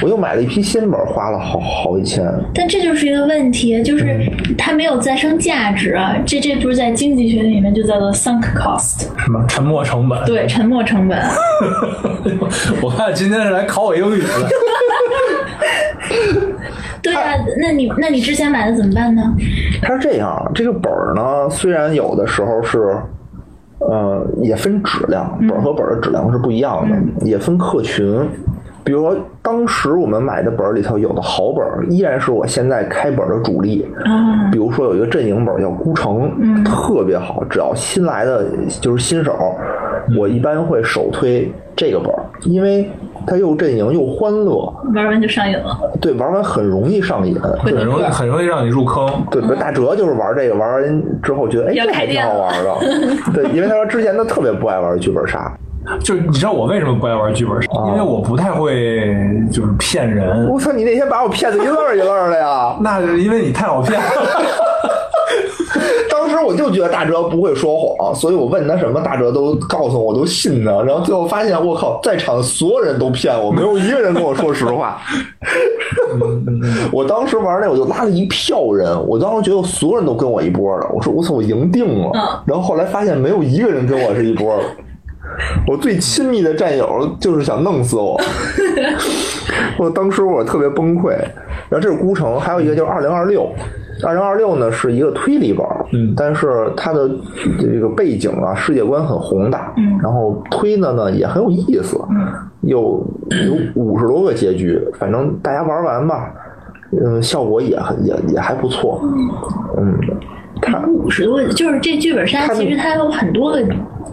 我又买了一批新本儿，花了好好几千。但这就是一个问题，就是它没有再生价值啊。这这不是在经济学里面就叫做 sunk cost，什么沉没成本？对，沉没成本。我看今天是来考我英语的。对啊，那你那你之前买的怎么办呢？它是这样，这个本儿呢，虽然有的时候是，呃，也分质量，本儿和本儿的质量是不一样的，也分客群。比如说，当时我们买的本儿里头有的好本儿，依然是我现在开本儿的主力。啊，比如说有一个阵营本儿叫《孤城》，特别好，只要新来的就是新手，我一般会首推这个本儿，因为它又阵营又欢乐，玩完就上瘾了。对，玩完很容易上瘾。会很容易很容易让你入坑。对，大哲就是玩这个，玩完之后觉得哎，要这还挺好玩的。对，因为他说之前他特别不爱玩剧本杀。就你知道我为什么不爱玩剧本杀？因为我不太会就是骗人。我操，你那天把我骗的一愣一愣的呀！那是因为你太好骗了。当时我就觉得大哲不会说谎，所以我问他什么，大哲都告诉我，我都信他。然后最后发现，我靠，在场所有人都骗我，没有一个人跟我说实话。我当时玩那，我就拉了一票人，我当时觉得所有人都跟我一波了，我说我操，我赢定了。嗯然后后来发现没有一个人跟我是一波的。我最亲密的战友就是想弄死我，我当时我特别崩溃。然后这是孤城，还有一个就是二零二六，二零二六呢是一个推理本，嗯。但是它的这个背景啊世界观很宏大，嗯。然后推的呢也很有意思，有有五十多个结局，反正大家玩完吧，嗯，效果也很也也还不错，嗯，它五十多个，就是这剧本杀，其实它有很多个，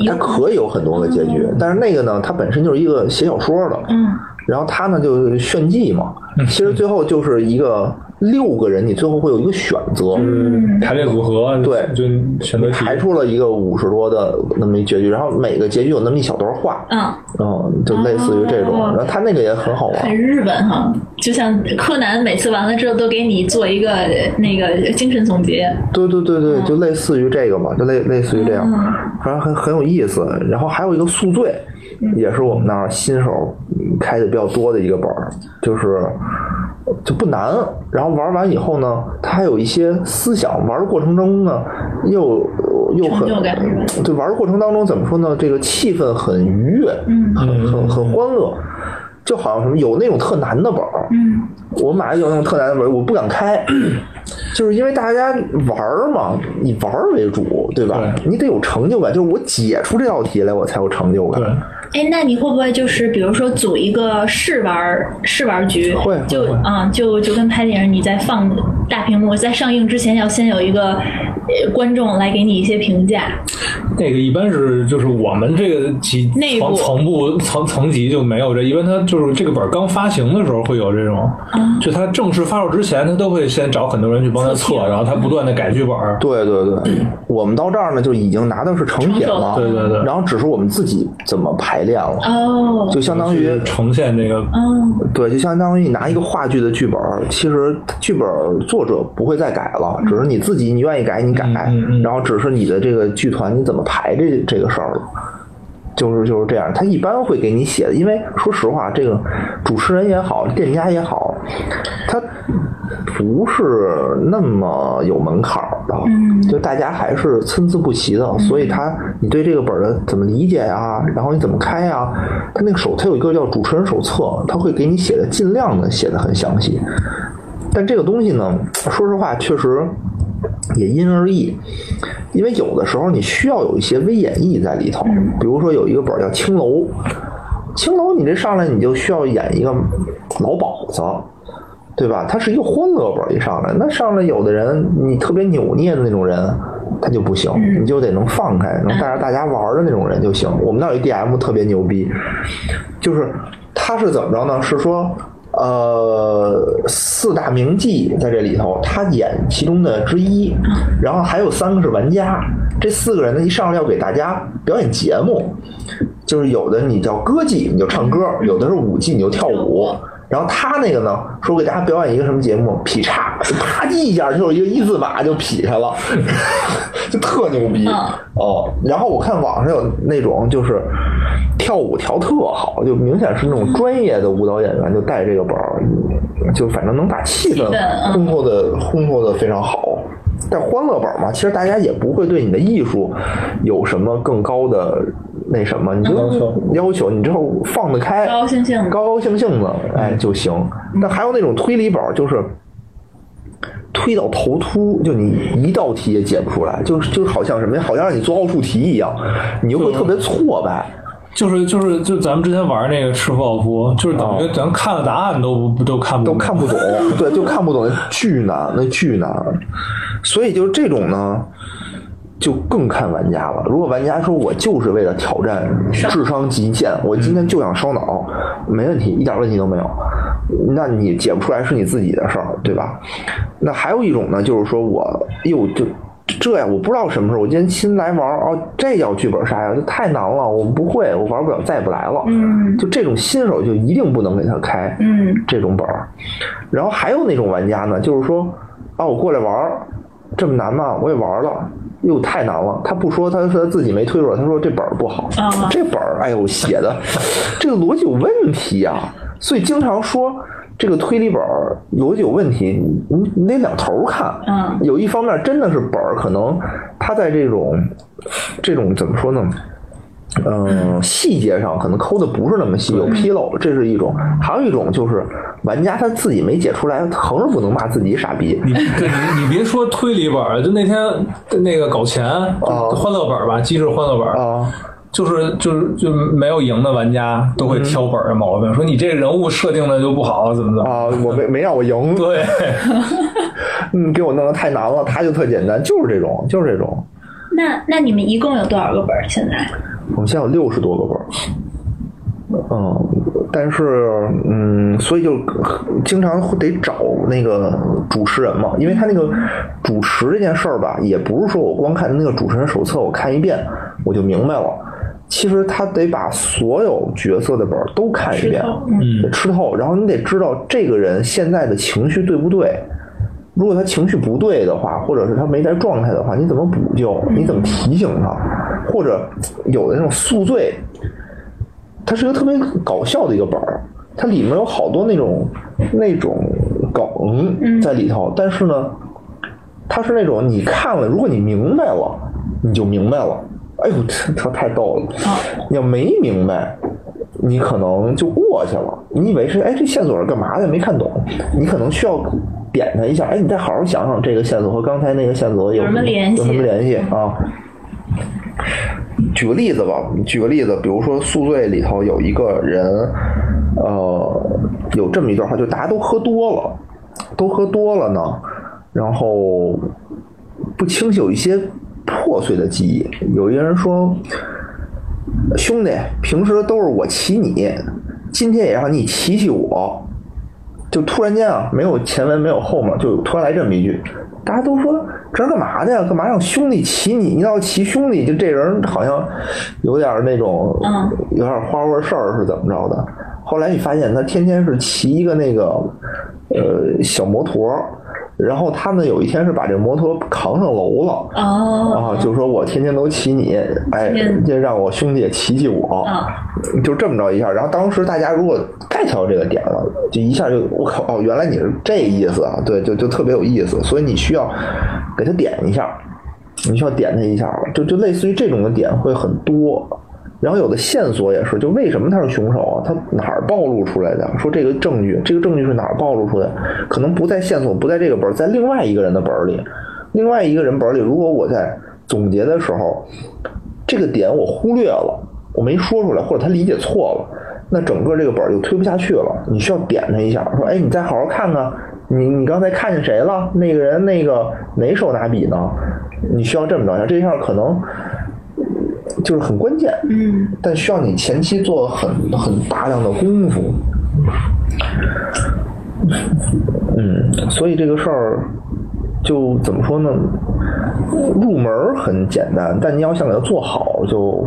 它可以有很多个结局，但是那个呢，它本身就是一个写小说的，嗯。然后他呢就炫技嘛，嗯。其实最后就是一个六个人，你最后会有一个选择，嗯。排列组合，对。就选择题。排出了一个五十多的那么一结局，然后每个结局有那么一小段话，嗯，嗯，就类似于这种，哦。然后他那个也很好玩。很，日本哈，就像柯南每次完了之后都给你做一个那个精神总结。对对对对，就类似于这个嘛，就类类似于这样。嗯，反正很很有意思。然后还有一个宿醉，也是我们那儿新手开的比较多的一个本儿，就是就不难。然后玩完以后呢，它还有一些思想，玩的过程中呢，又又很就玩的过程当中怎么说呢？这个气氛很愉悦，嗯很很很欢乐，就好像什么有那种特难的本儿，嗯我买了有那种特难的本儿，我不敢开，就是因为大家玩嘛，以玩为主，对吧？对你得有成就感，就是我解出这道题来，我才有成就感。对，哎，那你会不会就是比如说组一个试玩儿试玩儿局？会就会啊、就就跟拍电影，你在放大屏幕，在上映之前要先有一个呃观众来给你一些评价。那个一般是就是我们这个级内部层层部层层级就没有这，一般他就是这个本儿刚发行的时候会有这种，就他正式发售之前，他都会先找很多人去帮他测，测然后他不断的改剧本儿。对对对，我们到这儿呢，就已经拿的是成品了，对对对然后只是我们自己怎么排练了，哦，就相当于呈现这个嗯。对，就相当于你拿一个话剧的剧本，其实剧本作者不会再改了，只是你自己你愿意改你改，然后只是你的这个剧团你怎么排这这个事儿了。就是就是这样，他一般会给你写的，因为说实话，这个主持人也好，店家也好，他不是那么有门槛的，嗯就大家还是参差不齐的，所以他你对这个本儿的怎么理解啊、然后你怎么开啊、他那个手他有一个叫主持人手册，他会给你写的尽量的写的很详细，但这个东西呢，说实话确实也因人而异，因为有的时候你需要有一些微演绎在里头，比如说有一个本叫《青楼》，青楼你这上来你就需要演一个老鸨子。对吧？它是一个欢乐本一上来，那上来有的人你特别扭捏的那种人，他就不行，你就得能放开，能带着大家玩的那种人就行。我们那儿有一 DM 特别牛逼，就是他是怎么着呢？是说。呃，四大名妓在这里头，他演其中的之一，然后还有三个是玩家。这四个人呢，一上来要给大家表演节目，就是有的你叫歌妓，你就唱歌；有的是舞妓，你就跳舞。然后他那个呢，说给大家表演一个什么节目，劈叉，啪叽一下就有一个一字马就劈开了，就特牛逼嗯哦。然后我看网上有那种就是跳舞跳特好，就明显是那种专业的舞蹈演员，就带这个本儿，就反正能把气氛烘托的烘托的非常好。但欢乐本嘛，其实大家也不会对你的艺术有什么更高的那什么，你就要求你之后放得开，高高兴兴的高高兴兴的，哎就行。但还有那种推理本，就是推到头秃，就你一道题也解不出来，就是就是好像什么呀，好像让你做奥数题一样，你就会特别挫败。就是就是就咱们之前玩那个赤福奥夫，就是等于咱看了答案都不都看都看不懂，对，就看不懂，巨难，那巨难。所以就是这种呢，就更看玩家了。如果玩家说我就是为了挑战智商极限，我今天就想烧脑，没问题，一点问题都没有。那你解不出来是你自己的事儿，对吧？那还有一种呢，就是说我哟就。这呀，我不知道什么时候，我今天新来玩儿哦，这叫剧本杀呀，这太难了，我不会，我玩不了，再也不来了。嗯就这种新手就一定不能给他开，嗯这种本儿。然后还有那种玩家呢，就是说啊，我过来玩儿，这么难吗？我也玩了，哟，太难了。他不说，他说他自己没推出来，他说这本儿不好，啊这本儿哎呦写的这个逻辑有问题呀、所以经常说。这个推理本儿逻辑有问题，你你得两头看。嗯有一方面真的是本儿，可能他在这种这种怎么说呢？嗯，细节上可能抠的不是那么细，有纰漏，这是一种；还有一种就是玩家他自己没解出来，横是不能骂自己傻逼。你对你 你别说推理本儿，就那天那个搞钱、欢乐本儿吧，机制欢乐本儿，啊，就是就是就没有赢的玩家都会挑本儿的毛病，说你这个人物设定的就不好，怎么怎么。啊，我没没让我赢，对，嗯，给我弄得太难了，他就特简单，就是这种，就是这种。那那你们一共有多少个本儿？现在？我们现在有六十多个本儿，嗯，但是嗯，所以就经常会得找那个主持人嘛，因为他那个主持这件事儿吧，也不是说我光看那个主持人手册，我看一遍我就明白了。其实他得把所有角色的本儿都看一遍，嗯得吃透，然后你得知道这个人现在的情绪对不对。如果他情绪不对的话，或者是他没在状态的话，你怎么补救？你怎么提醒他？或者有的那种宿醉，它是一个特别搞笑的一个本儿，它里面有好多那种那种梗在里头，但是呢，它是那种你看了，如果你明白了，你就明白了。哎呦，这他太逗了！你要没明白，你可能就过去了。你以为是哎，这线索是干嘛的？没看懂，你可能需要点它一下。哎，你再好好想想，这个线索和刚才那个线索有有什么联系有什么联系啊？举个例子吧，举个例子，比如说《宿醉》里头有一个人，呃，有这么一段话，就大家都喝多了，都喝多了呢，然后不清晰有一些破碎的记忆。有一个人说：“兄弟，平时都是我骑你，今天也让你骑骑我。”就突然间啊，没有前文，没有后面，就突然来这么一句，大家都说这是干嘛的呀？干嘛让兄弟骑你？你要骑兄弟，就这人好像有点那种，嗯有点花花事儿是怎么着的？后来你发现他天天是骑一个那个呃小摩托，然后他呢有一天是把这摩托扛上楼了。哦，啊，就说我天天都骑你，哎天，就让我兄弟也骑骑我，啊就这么着一下。然后当时大家如果 get 到这个点了，就一下就我靠，哦，原来你是这意思啊，对，就就特别有意思。所以你需要给他点一下，你需要点他一下，就就类似于这种的点会很多。然后有的线索也是，就为什么他是凶手啊？他哪儿暴露出来的？说这个证据，这个证据是哪儿暴露出来的？可能不在线索，不在这个本儿，在另外一个人的本儿里。另外一个人本儿里，如果我在总结的时候，这个点我忽略了，我没说出来，或者他理解错了，那整个这个本儿就推不下去了。你需要点他一下，说：“哎，你再好好看看，你你刚才看见谁了？那个人那个哪手拿笔呢？”你需要这么着一下，这一下可能就是很关键，嗯，但需要你前期做很很大量的功夫。嗯，所以这个事儿就怎么说呢？入门儿很简单，但你要想给它做好就，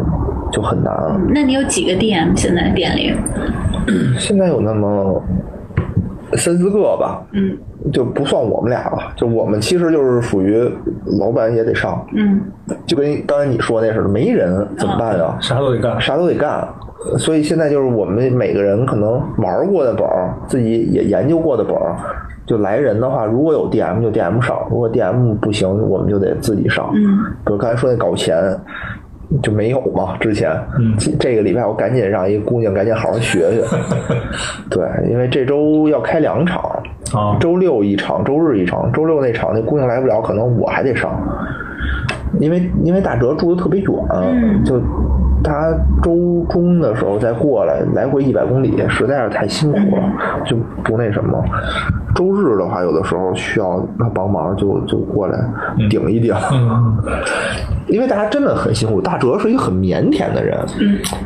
就很难了。那你有几个 DM 现在店里？现在有那么三四个吧，嗯就不算我们俩了。就我们其实就是属于老板也得上，嗯就跟刚才你说那似的，没人怎么办呀？啥都得干。啥都得干。所以现在就是我们每个人可能玩过的本儿，自己也研究过的本儿，就来人的话，如果有 DM 就 DM 上，如果 DM 不行，我们就得自己上。嗯比如刚才说那搞钱就没有嘛，之前，嗯这这个礼拜我赶紧让一个姑娘赶紧好好学学。对，因为这周要开两场，啊，周六一场，周日一场。周六那场那姑娘来不了，可能我还得上，因为因为大哲住的特别远，嗯就他周中的时候再过来，来回一百公里，实在是太辛苦了，就不那什么。周日的话，有的时候需要他帮忙就，就过来顶一顶，嗯，因为大家真的很辛苦。大哲是一个很腼腆的人，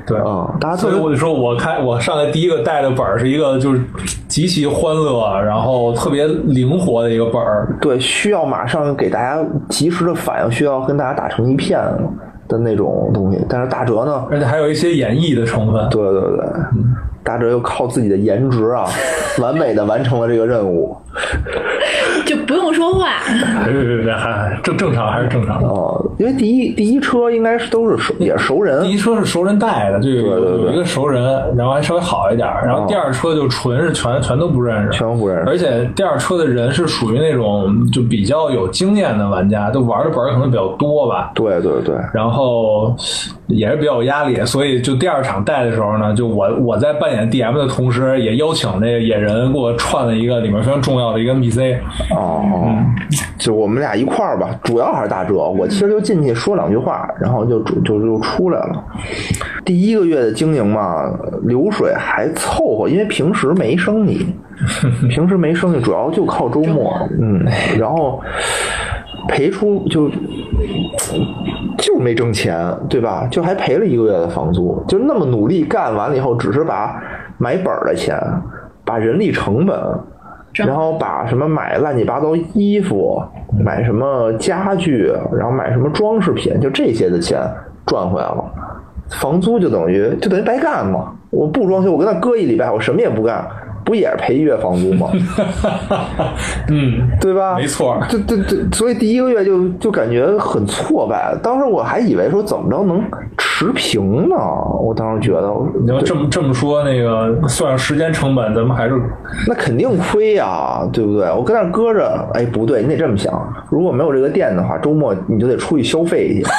对啊、大家特别所以我就说，我开我上来第一个带的本儿是一个就是极其欢乐，然后特别灵活的一个本儿。对，需要马上给大家及时的反应，需要跟大家打成一片的那种东西。但是大哲呢，而且还有一些演绎的成分。对对对，大哲又靠自己的颜值啊，完美的完成了这个任务。就不用说话。对对对，还还正正常还是正常的。哦，因为第一第一车应该是都是熟也是熟人第，一车是熟人带的，就有对对对有一个熟人，然后还稍微好一点。然后第二车就纯是全全都不认识，全都不认识而且第二车的人是属于那种就比较有经验的玩家，就玩的本可能比较多吧。对对对，然后也是比较有压力，所以就第二场带的时候呢，就我我在扮演 DM 的同时，也邀请那个野人给我串了一个里面非常重要的一个 NPC。哦，就我们俩一块儿吧，主要还是大哲，我其实就进去说两句话，然后就就就就出来了。第一个月的经营嘛，流水还凑合，因为平时没生意，平时没生意，主要就靠周末，嗯，然后赔出就就没挣钱，对吧？就还赔了一个月的房租，就那么努力干完了以后，只是把买本的钱，把人力成本。然后把什么买乱七八糟衣服，买什么家具，然后买什么装饰品，就这些的钱赚回来了，房租就等于就等于白干嘛。我不装修，我跟那搁一礼拜，我什么也不干，不也是赔一月房租吗？嗯，对吧？没错对对对，所以第一个月就就感觉很挫败。当时我还以为说怎么着能持持平呢。我当时觉得，你要这么这么说，那个算上时间成本，咱们还是那肯定亏呀，对不对？我跟那儿搁着，哎，不对，你得这么想，如果没有这个店的话，周末你就得出去消费去。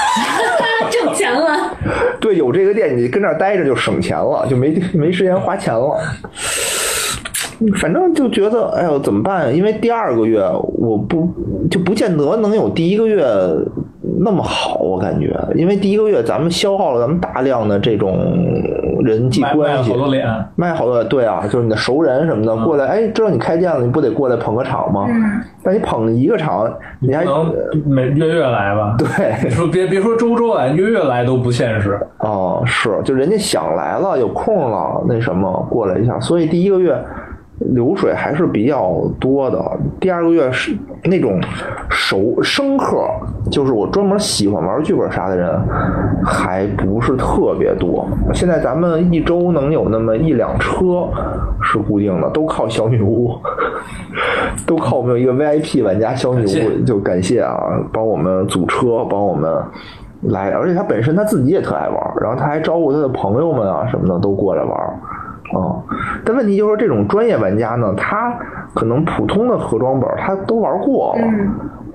挣钱了。对，有这个店，你跟那儿待着就省钱了，就没没时间花钱了。反正就觉得，哎呦，怎么办？因为第二个月我不就不见得能有第一个月那么好，我感觉，因为第一个月咱们消耗了咱们大量的这种人际关系卖好，多脸。卖好多对啊，就是你的熟人什么的过来，哎，知道你开店了，你不得过来捧个场吗？那你捧一个场，你还不能每月月来吧？对说别别说周周来，月月来都不现实。哦，是，就人家想来了，有空了，那什么过来一下，所以第一个月流水还是比较多的。第二个月是那种熟生客，就是我专门喜欢玩剧本杀的人，还不是特别多。现在咱们一周能有那么一两车是固定的，都靠小女巫，都靠我们有一个 VIP 玩家小女巫，就感谢啊，帮我们组车，帮我们。来，而且他本身他自己也特爱玩，然后他还招呼他的朋友们啊什么的都过来玩，啊、但问题就是这种专业玩家呢，他可能普通的盒装本他都玩过了，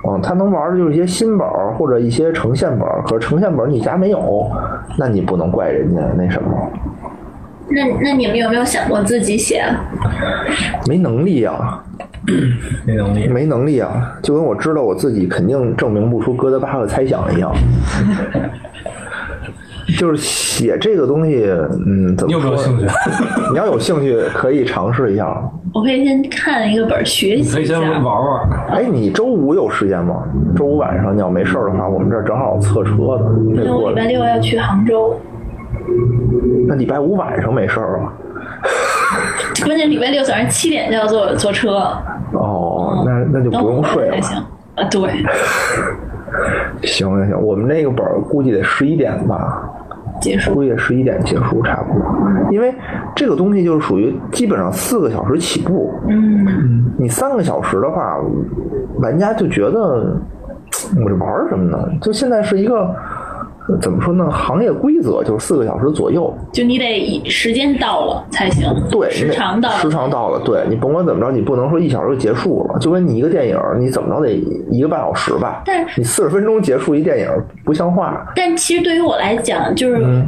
嗯，他能玩的就是一些新本儿或者一些呈现本儿，可是呈现本儿你家没有，那你不能怪人家那什么，那那你们有没有想过自己写？没能力啊，没能力。没能力啊，就跟我知道我自己肯定证明不出哥德巴赫猜想一样。就是写这个东西，嗯，怎你有么说呢？没有兴趣？你要有兴趣，可以尝试一下。我可以先看一个本儿学习可以先习一下。玩玩。哎，你周五有时间吗？周五晚上你要没事儿的话，我们这儿正好测车的，你得因为我。礼拜六要去杭州，那礼拜五晚上没事儿啊。关键礼拜六早上七点就要坐坐车，哦，那那就不用睡了。行。啊，对，行行行，我们那个本儿估计得十一点吧，结束。估计得十一点结束差不多。因为这个东西就是属于基本上四个小时起步，嗯，你三个小时的话，玩家就觉得 我这玩什么呢？就现在是一个呃怎么说呢？行业规则就是四个小时左右。就你得时间到了才行，对，时长到了，时长到了，对你甭管怎么着，你不能说一小时就结束了，就跟你一个电影，你怎么着得一个半小时吧？但是你四十分钟结束一电影不像话。但其实对于我来讲，就是。嗯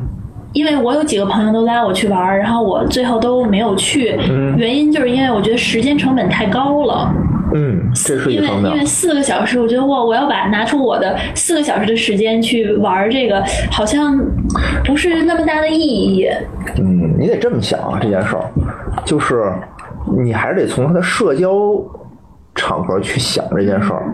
因为我有几个朋友都拉我去玩儿，然后我最后都没有去，嗯原因就是因为我觉得时间成本太高了。嗯，这是一因为方面因为。四个小时，我觉得哇，我要把拿出我的四个小时的时间去玩这个，好像不是那么大的意义。嗯，你得这么想啊，这件事儿，就是你还是得从他的社交场合去想这件事儿。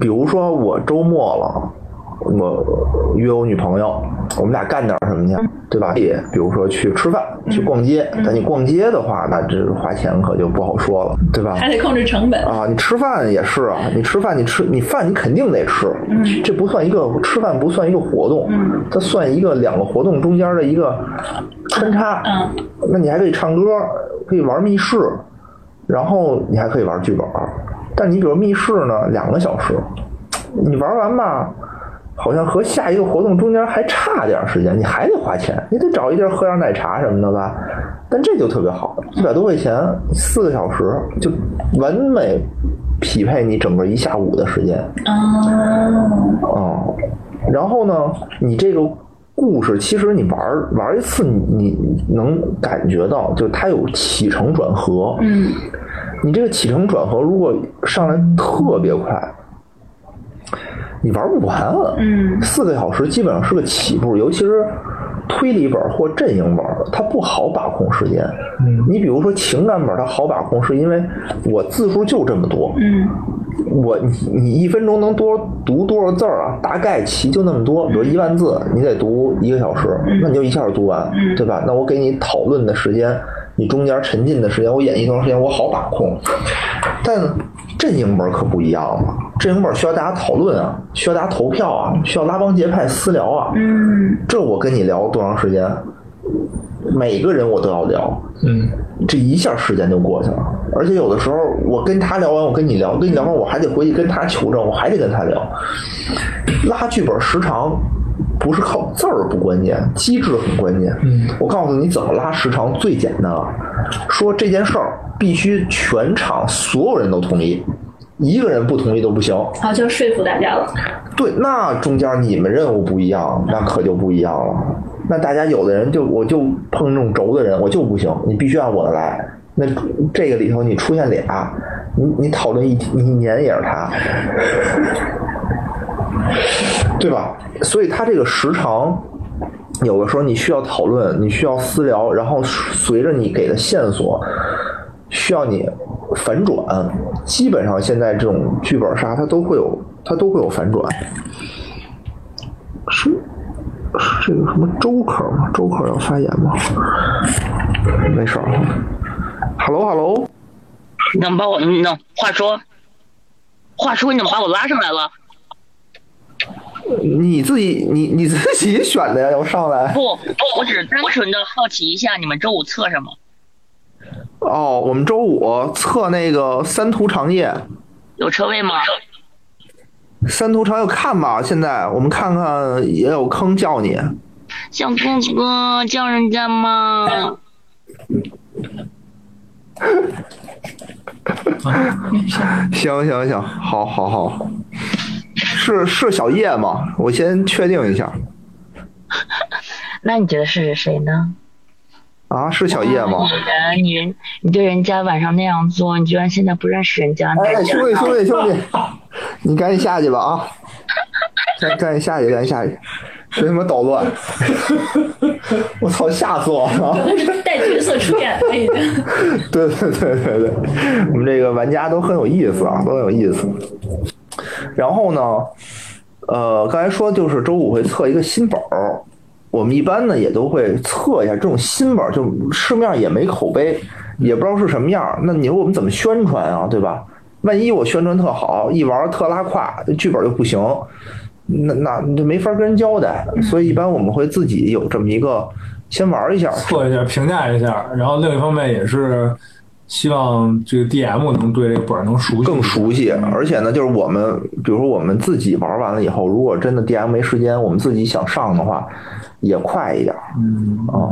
比如说我周末了，我约我女朋友，我们俩干点什么去，对吧？也比如说去吃饭、去逛街。但你逛街的话，那这花钱可就不好说了，对吧？还得控制成本。啊，你吃饭也是啊，你吃饭你吃你饭你肯定得吃，这不算一个吃饭不算一个活动，它算一个两个活动中间的一个穿插。嗯，那你还可以唱歌，可以玩密室，然后你还可以玩剧本。但你比如密室呢，两个小时，你玩完吧，好像和下一个活动中间还差点时间，你还得花钱，你得找一地儿喝点奶茶什么的吧。但这就特别好，一百多块钱，四个小时就完美匹配你整个一下午的时间。哦，哦，然后呢，你这个故事其实你玩玩一次你，你能感觉到，就是它有起承转合。嗯，你这个起承转合如果上来特别快，你玩不完。嗯，四个小时基本上是个起步，尤其是推理本或阵营本，它不好把控时间。嗯，你比如说情感本，它好把控，是因为我字数就这么多。嗯，我你你一分钟能多读多少字儿啊？大概齐就那么多，比如一万字，你得读一个小时，那你就一下就读完，对吧？那我给你讨论的时间，你中间沉浸的时间，我演绎多长时间，我好把控。但阵营本可不一样了，阵营本需要大家讨论啊，需要大家投票啊，需要拉帮结派私聊啊。嗯，这我跟你聊多长时间？每个人我都要聊，嗯，这一下时间就过去了。而且有的时候我跟他聊完，我跟你聊，跟你聊完我还得回去跟他求证，我还得跟他聊。拉剧本时长不是靠字儿不关键，机制很关键。嗯，我告诉你怎么拉时长最简单了，说这件事儿必须全场所有人都同意，一个人不同意都不行。好，就说服大家了。对，那中间你们任务不一样，那可就不一样了。那大家有的人就我就碰这种轴的人，我就不行，你必须按我的来。那这个里头你出现俩，你你讨论一一年也是他，对吧？所以它这个时长，有的时候你需要讨论，你需要私聊，然后随着你给的线索，需要你反转。基本上现在这种剧本杀，它都会有，它都会有反转。是是这个什么周克吗？周克要发言吗？没事儿。Hello Hello，你怎么把我能话说？话说你怎么把我拉上来了？你自己你你自己选的呀，要上来。不不，我只是单纯的好奇一下，你们周五测什么？哦，我们周五测那个三途长夜，有车位吗？三途长夜看吧，现在我们看看也有坑叫你。小哥哥叫人家吗？行行行，好好好，是是小叶吗？我先确定一下。那你觉得是谁呢？啊，是小叶吗？你你你对人家晚上那样做，你居然现在不认识人家？哎，兄弟兄弟兄弟，你赶紧下去吧啊！赶赶紧下去，赶紧下去，别他妈捣乱！我操，吓死我了！带角色出演的已经。对对对对对，我们这个玩家都很有意思啊，都很有意思。然后呢，呃，刚才说就是周五会测一个新本儿，我们一般呢也都会测一下这种新本儿，就市面上也没口碑，也不知道是什么样儿。那你说我们怎么宣传啊？对吧？万一我宣传特好，一玩儿特拉胯，剧本就不行，那那没法跟人交代。所以一般我们会自己有这么一个，先玩儿一下，测一下，评价一下，然后另一方面也是希望这个 DM 能对这个本儿能熟悉，更熟悉，而且呢，就是我们，比如说我们自己玩完了以后，如果真的 DM 没时间，我们自己想上的话，也快一点儿。嗯，啊、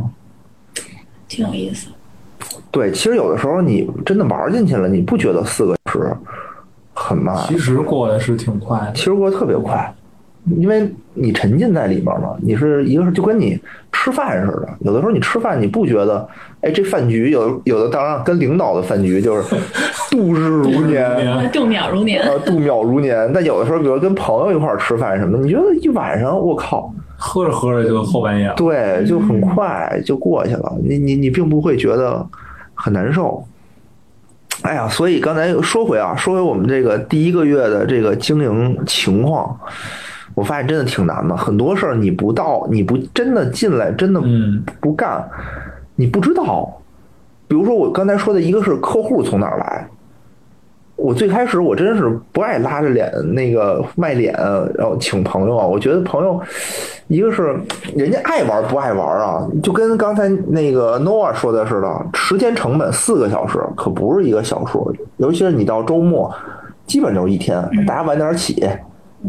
挺有意思。对，其实有的时候你真的玩进去了，你不觉得四个小时很慢，其实过得是挺快的。其。实过得特别快，因为你沉浸在里面嘛。你是一个是就跟你吃饭似的，有的时候你吃饭你不觉得，哎，这饭局有有的当然跟领导的饭局就是 度日如年。度秒如年。呃，度秒如年，但有的时候，比如跟朋友一块儿吃饭什么的，你觉得一晚上，我靠，喝着喝着就后半夜了。对，就很快就过去了，你你你并不会觉得很难受。哎呀，所以刚才说回啊，说回我们这个第一个月的这个经营情况，我发现真的挺难的。很多事儿你不到，你不真的进来，真的嗯不干，你不知道。比如说我刚才说的一个是客户从哪儿来，我最开始我真是不爱拉着脸那个卖脸，然后请朋友啊。我觉得朋友，一个是人家爱玩不爱玩啊，就跟刚才那个 Nova 说的似的，时间成本四个小时可不是一个小数，尤其是你到周末，基本就是一天，大家晚点起，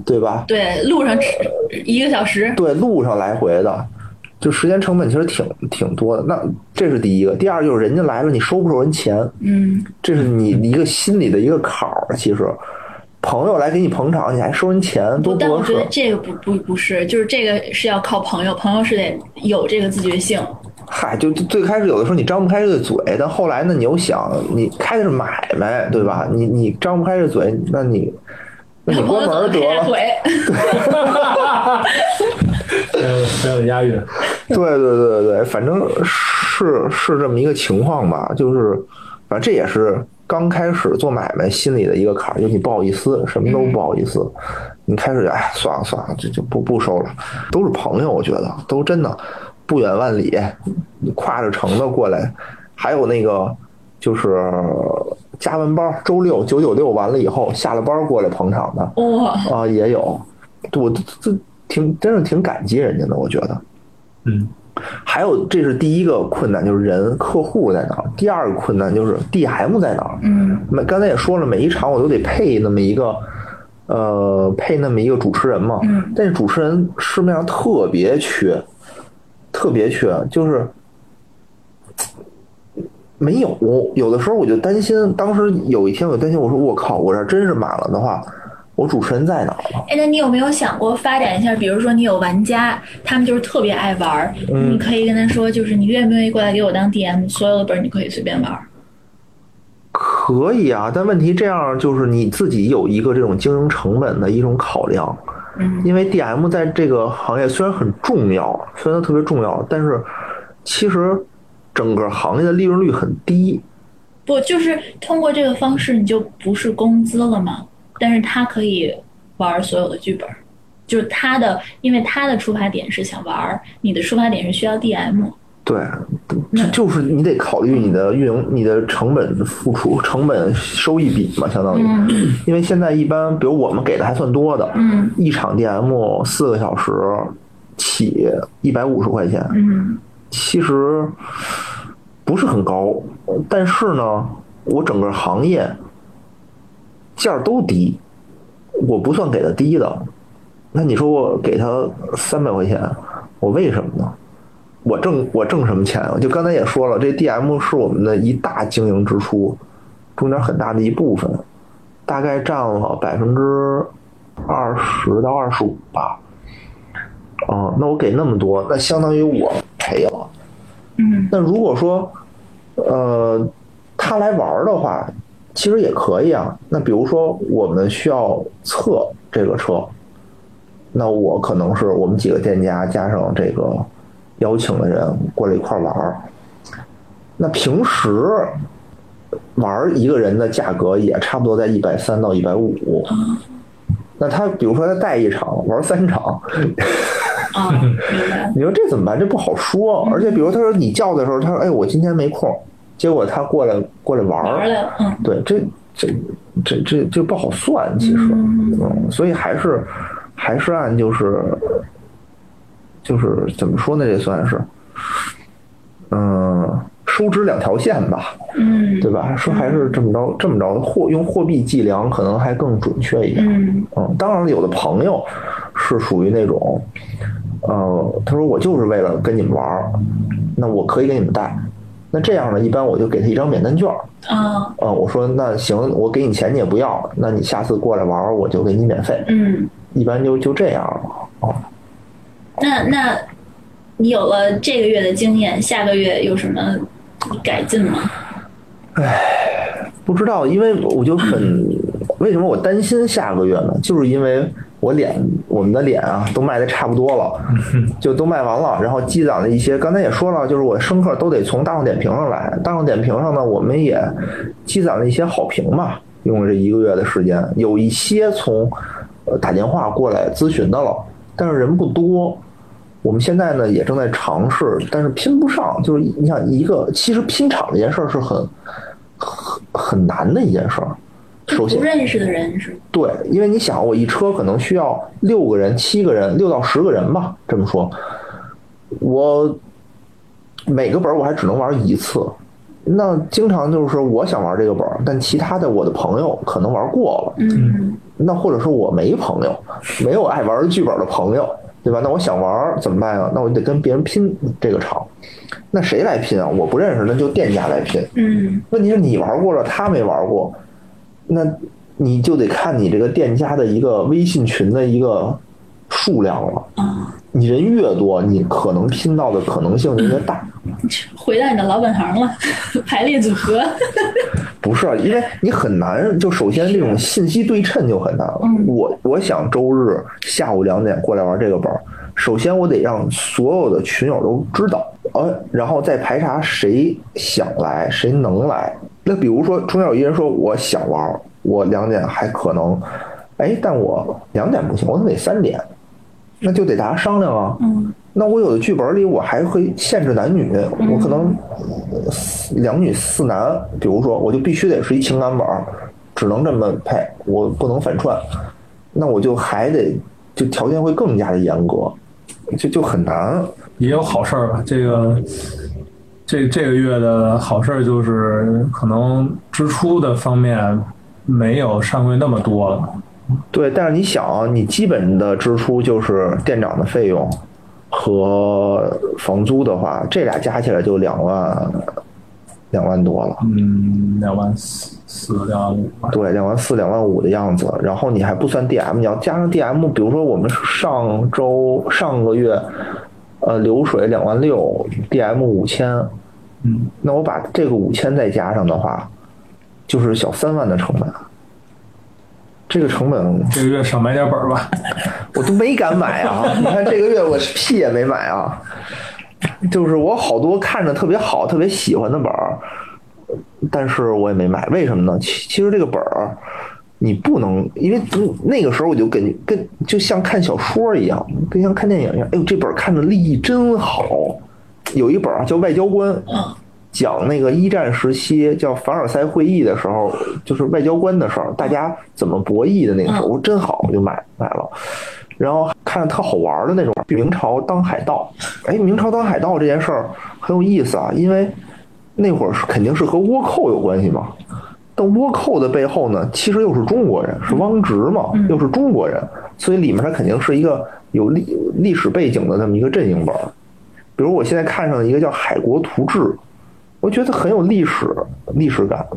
对吧？对，路上吃一个小时。对，路上来回的，就时间成本其实挺挺多的。那这是第一个，第二就是人家来了，你收不收人钱？嗯，这是你一个心里的一个坎儿。其实，朋友来给你捧场，你还收人钱，多不合适但我觉得。这个不不不是，就是这个是要靠朋友，朋友是得有这个自觉性。嗨，就就最开始有的时候你张不开这个嘴，但后来呢，你又想，你开的是买卖，对吧？你你张不开这嘴，那你那你关门得了。腿，呃，没有押韵。对对对对对，反正是是这么一个情况吧，就是反正这也是刚开始做买卖心里的一个坎儿，就你不好意思，什么都不好意思。你开始哎，算了算了，这就不不收了，都是朋友，我觉得都真的不远万里，你跨着城的过来，还有那个就是加完班，周六九九六完了以后下了班过来捧场的哇，啊、也有，我这这挺真是挺感激人家的，我觉得。嗯，还有，这是第一个困难，就是人客户在哪儿；第二个困难就是 DM 在哪儿。嗯，每刚才也说了，每一场我都得配那么一个呃配那么一个主持人嘛，嗯但是主持人市面上特别缺，特别缺，就是没有。有的时候我就担心，当时有一天我就担心，我说我靠，我这真是满了的话，我主持人在哪？哎，那你有没有想过发展一下？比如说，你有玩家，他们就是特别爱玩儿，嗯你可以跟他说，就是你愿不愿意过来给我当 DM？所有的本儿你可以随便玩。可以啊，但问题这样就是你自己有一个这种经营成本的一种考量，嗯因为 DM 在这个行业虽然很重要，虽然它特别重要，但是其实整个行业的利润率很低。不，就是通过这个方式，你就不是工资了吗？但是他可以玩所有的剧本，就是他的，因为他的出发点是想玩，你的出发点是需要 DM。对，就就是你得考虑你的运营、你的成本付出、成本收益比嘛，相当于。嗯因为现在一般，比如我们给的还算多的，嗯一场 DM 四个小时起一百五十块钱，嗯其实不是很高，但是呢，我整个行业价儿都低，我不算给的低的。那你说我给他三百块钱，我为什么呢？我挣我挣什么钱啊？就刚才也说了，这 DM 是我们的一大经营支出，中间很大的一部分，大概占了百分之二十到二十五吧。啊，那我给那么多，那相当于我赔了。嗯那如果说，呃，他来玩的话，其实也可以啊。那比如说，我们需要测这个车，那我可能是我们几个店家加上这个邀请的人过来一块玩儿。那平时玩一个人的价格也差不多在一百三到一百五。那他比如说他带一场玩三场。你说这怎么办？这不好说。而且比如他说你叫的时候，他说哎我今天没空，结果他过来过来玩儿，玩了，嗯对，这这这这这不好算，其实，嗯，所以还是还是按就是就是怎么说呢？这算是，嗯，收支两条线吧，嗯对吧？说还是这么着这么着，货用货币计量可能还更准确一点。嗯嗯，当然了，有的朋友是属于那种，呃，他说我就是为了跟你们玩儿，那我可以给你们带。那这样呢，一般我就给他一张免单券儿。啊啊，我说那行，我给你钱你也不要，那你下次过来玩儿我就给你免费，嗯，一般就就这样了啊。那那你有了这个月的经验，下个月有什么改进吗？唉不知道，因为我就很 为什么我担心下个月呢？就是因为我脸我们的脸啊都卖的差不多了，就都卖完了，然后积攒了一些。刚才也说了，就是我生客都得从大众点评上来，大众点评上呢，我们也积攒了一些好评吧。用了这一个月的时间，有一些从呃打电话过来咨询的了，但是人不多。我们现在呢也正在尝试，但是拼不上。就是你想一个，其实拼场这件事儿是很很很难的一件事儿。首先不，认识的人是对，因为你想，我一车可能需要六个人、七个人、六到十个人吧，这么说，我每个本儿我还只能玩一次。那经常就是说，我想玩这个本儿，但其他的我的朋友可能玩过了，嗯那或者说我没朋友，没有爱玩剧本的朋友，对吧？那我想玩怎么办啊？那我就得跟别人拼这个场。那谁来拼啊？我不认识，那就店家来拼。嗯问题是你玩过了，他没玩过，那你就得看你这个店家的一个微信群的一个数量了。啊，你人越多，你可能拼到的可能性就越大。回到你的老本行了，排列组合。不是，啊因为你很难，就首先这种信息对称就很难了。我我想周日下午两点过来玩这个本儿，首先我得让所有的群友都知道，呃，然后再排查谁想来，谁能来。那比如说，中间有一人说我想玩，我两点还可能，哎，但我两点不行，我得三点，那就得大家商量啊。嗯那我有的剧本里我还会限制男女，我可能两女四男，比如说我就必须得是一情感本，只能这么配，我不能反串，那我就还得就条件会更加的严格，就就很难。也有好事儿吧。这个这这个月的好事儿就是可能支出的方面没有上个月那么多了，对，但是你想啊，你基本的支出就是店长的费用和房租的话，这俩加起来就两万两万多了。嗯，两万四四两万五吧。对，两万四、两万五的样子，然后你还不算 DM，你要加上 DM，比如说我们上周上个月，呃，流水两万六，DM 五千，嗯，那我把这个五千再加上的话，就是小三万的成本。这个成本这个月少买点本儿吧。我都没敢买啊！你看这个月我屁也没买啊，就是我好多看着特别好、特别喜欢的本儿，但是我也没买，为什么呢？其其实这个本儿你不能，因为那个时候我就跟跟就像看小说一样，跟像看电影一样。哎呦，这本儿看着立意真好，有一本啊叫《外交官》，嗯讲那个一战时期叫凡尔赛会议的时候，就是外交官的事儿，大家怎么博弈的那个时候，我真好，我就买买了。然后看着特好玩的那种明朝当海盗，哎，明朝当海盗这件事儿很有意思啊，因为那会儿是肯定是和倭寇有关系嘛。但倭寇的背后呢，其实又是中国人，是汪直嘛，又是中国人，所以里面它肯定是一个有历历史背景的那么一个阵营本儿。比如我现在看上的一个叫《海国图志》，我觉得很有历史历史感。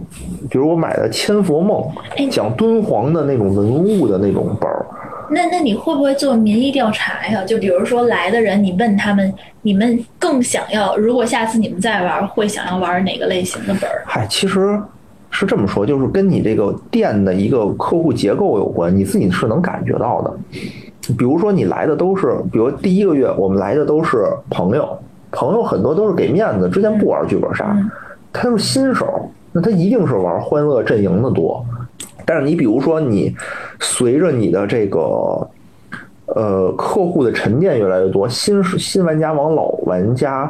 比如我买的《千佛梦哎》，讲敦煌的那种文物的那种本儿，那那你会不会做民意调查呀？就比如说来的人，你问他们，你们更想要，如果下次你们再玩，会想要玩哪个类型的本儿？嗨，其实是这么说，就是跟你这个店的一个客户结构有关，你自己是能感觉到的。比如说你来的都是，比如第一个月我们来的都是朋友，朋友很多都是给面子，之前不玩剧本杀，他都是新手，那他一定是玩欢乐阵营的多。但是你比如说你随着你的这个呃客户的沉淀越来越多，新新玩家往老玩家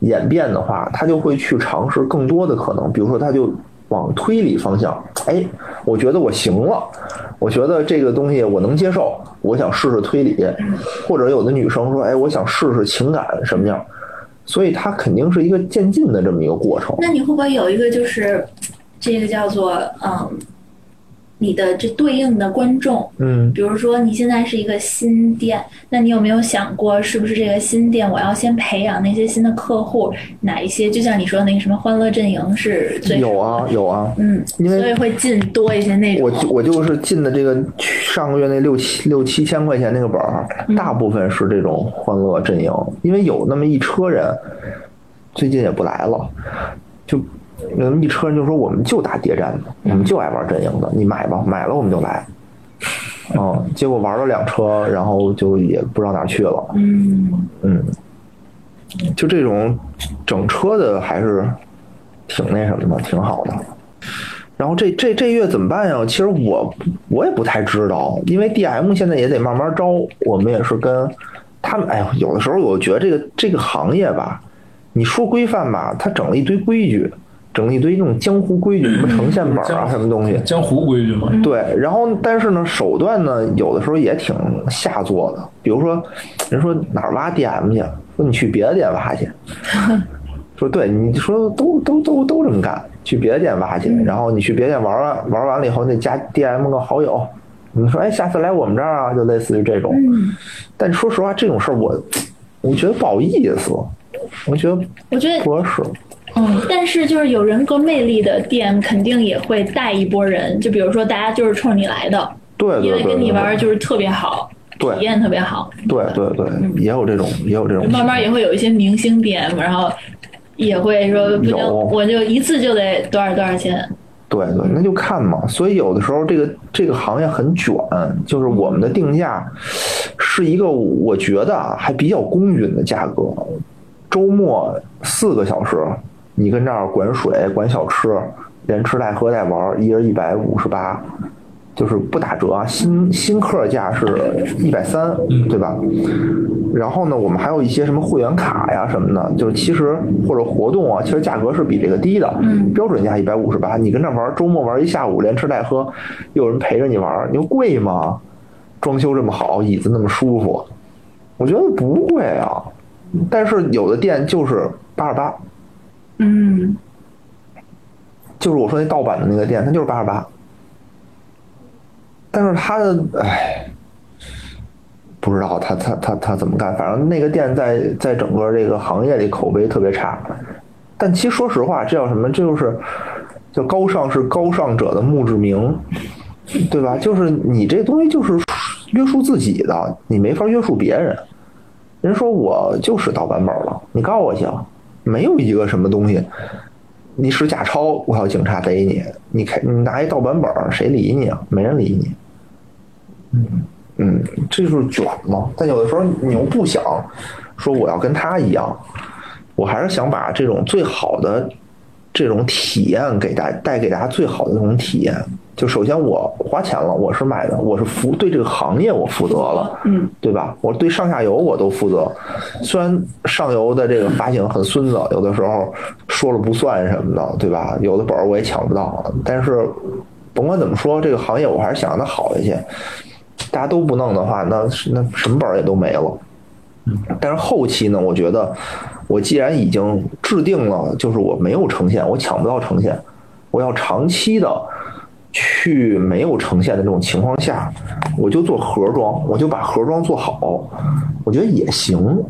演变的话，他就会去尝试更多的可能，比如说他就往推理方向，哎，我觉得我行了，我觉得这个东西我能接受，我想试试推理，或者有的女生说，哎，我想试试情感什么样，所以它肯定是一个渐进的这么一个过程。那你会不会有一个就是这个叫做嗯，你的这对应的观众？嗯，比如说你现在是一个新店，那你有没有想过，是不是这个新店我要先培养那些新的客户？哪一些就像你说的那个什么欢乐阵营是最有啊有啊，嗯，因为所以会进多一些那种我。就我就是进的这个上个月那六七六七千块钱那个本儿，大部分是这种欢乐阵营，因为有那么一车人最近也不来了，就有那么一车人就说我们就打谍战的，我们就爱玩阵营的，你买吧，买了我们就来。嗯，结果玩了两车，然后就也不知道哪去了。嗯，嗯，就这种整车的还是挺那什么的，挺好的。然后这这这月怎么办呀？其实我我也不太知道，因为 DM 现在也得慢慢招，我们也是跟他们。哎呦，有的时候我觉得这个这个行业吧，你说规范吧，他整了一堆规矩，整了一堆那种江湖规矩，什么呈现本啊，什么东西。江湖规矩嘛。对，然后但是呢，手段呢，有的时候也挺下作的。比如说，人说哪儿挖 DM 去，说你去别的店挖去。说对，你说都都都都这么干，去别的店挖去，然后你去别的店玩完玩完了以后，那加 DM 个好友，你说哎，下次来我们这儿啊，就类似于这种。但说实话，这种事儿我我觉得不好意思，我觉得我觉得不合适。嗯，但是就是有人格魅力的店，肯定也会带一波人。就比如说，大家就是冲你来的，对对对因为跟你玩就是特别好，对体验特别好。对对对，也有这种也有这种。慢慢也会有一些明星 DM，然后也会说不行，我就一次就得多少多少钱。对对，那就看嘛。所以有的时候这个这个行业很卷，就是我们的定价是一个我觉得啊还比较公允的价格。周末四个小时，你跟这儿管水、管小吃，连吃带喝带玩，一人一百五十八，就是不打折啊。新新客价是一百三，对吧？然后呢，我们还有一些什么会员卡呀什么的，就是其实或者活动啊，其实价格是比这个低的。嗯标准价一百五十八，你跟这玩，周末玩一下午，连吃带喝，又有人陪着你玩，你说贵吗？装修这么好，椅子那么舒服，我觉得不贵啊。但是有的店就是八十八，嗯，就是我说那盗版的那个店，它就是八十八。但是他的唉，不知道他他他他怎么干，反正那个店在在整个这个行业里口碑特别差。但其实说实话，这叫什么？这就是叫高尚是高尚者的墓志铭，对吧？就是你这东西就是约束自己的，你没法约束别人。人说我就是盗版本了，你告我行，没有一个什么东西，你使假钞，我要警察逮你，你开你拿一盗版本，谁理你啊？没人理你。嗯嗯，这就是卷嘛。但有的时候你又不想说我要跟他一样，我还是想把这种最好的这种体验给大带给大家最好的那种体验。就首先我花钱了，我是买的，我是负对这个行业我负责了，嗯，对吧？我对上下游我都负责。虽然上游的这个发行很孙子，有的时候说了不算什么的，对吧？有的本儿我也抢不到，但是甭管怎么说，这个行业我还是想让它好一些。大家都不弄的话，那那什么本儿也都没了。但是后期呢，我觉得我既然已经制定了，就是我没有呈现，我抢不到呈现，我要长期的去没有呈现的这种情况下，我就做盒装，我就把盒装做好，我觉得也行。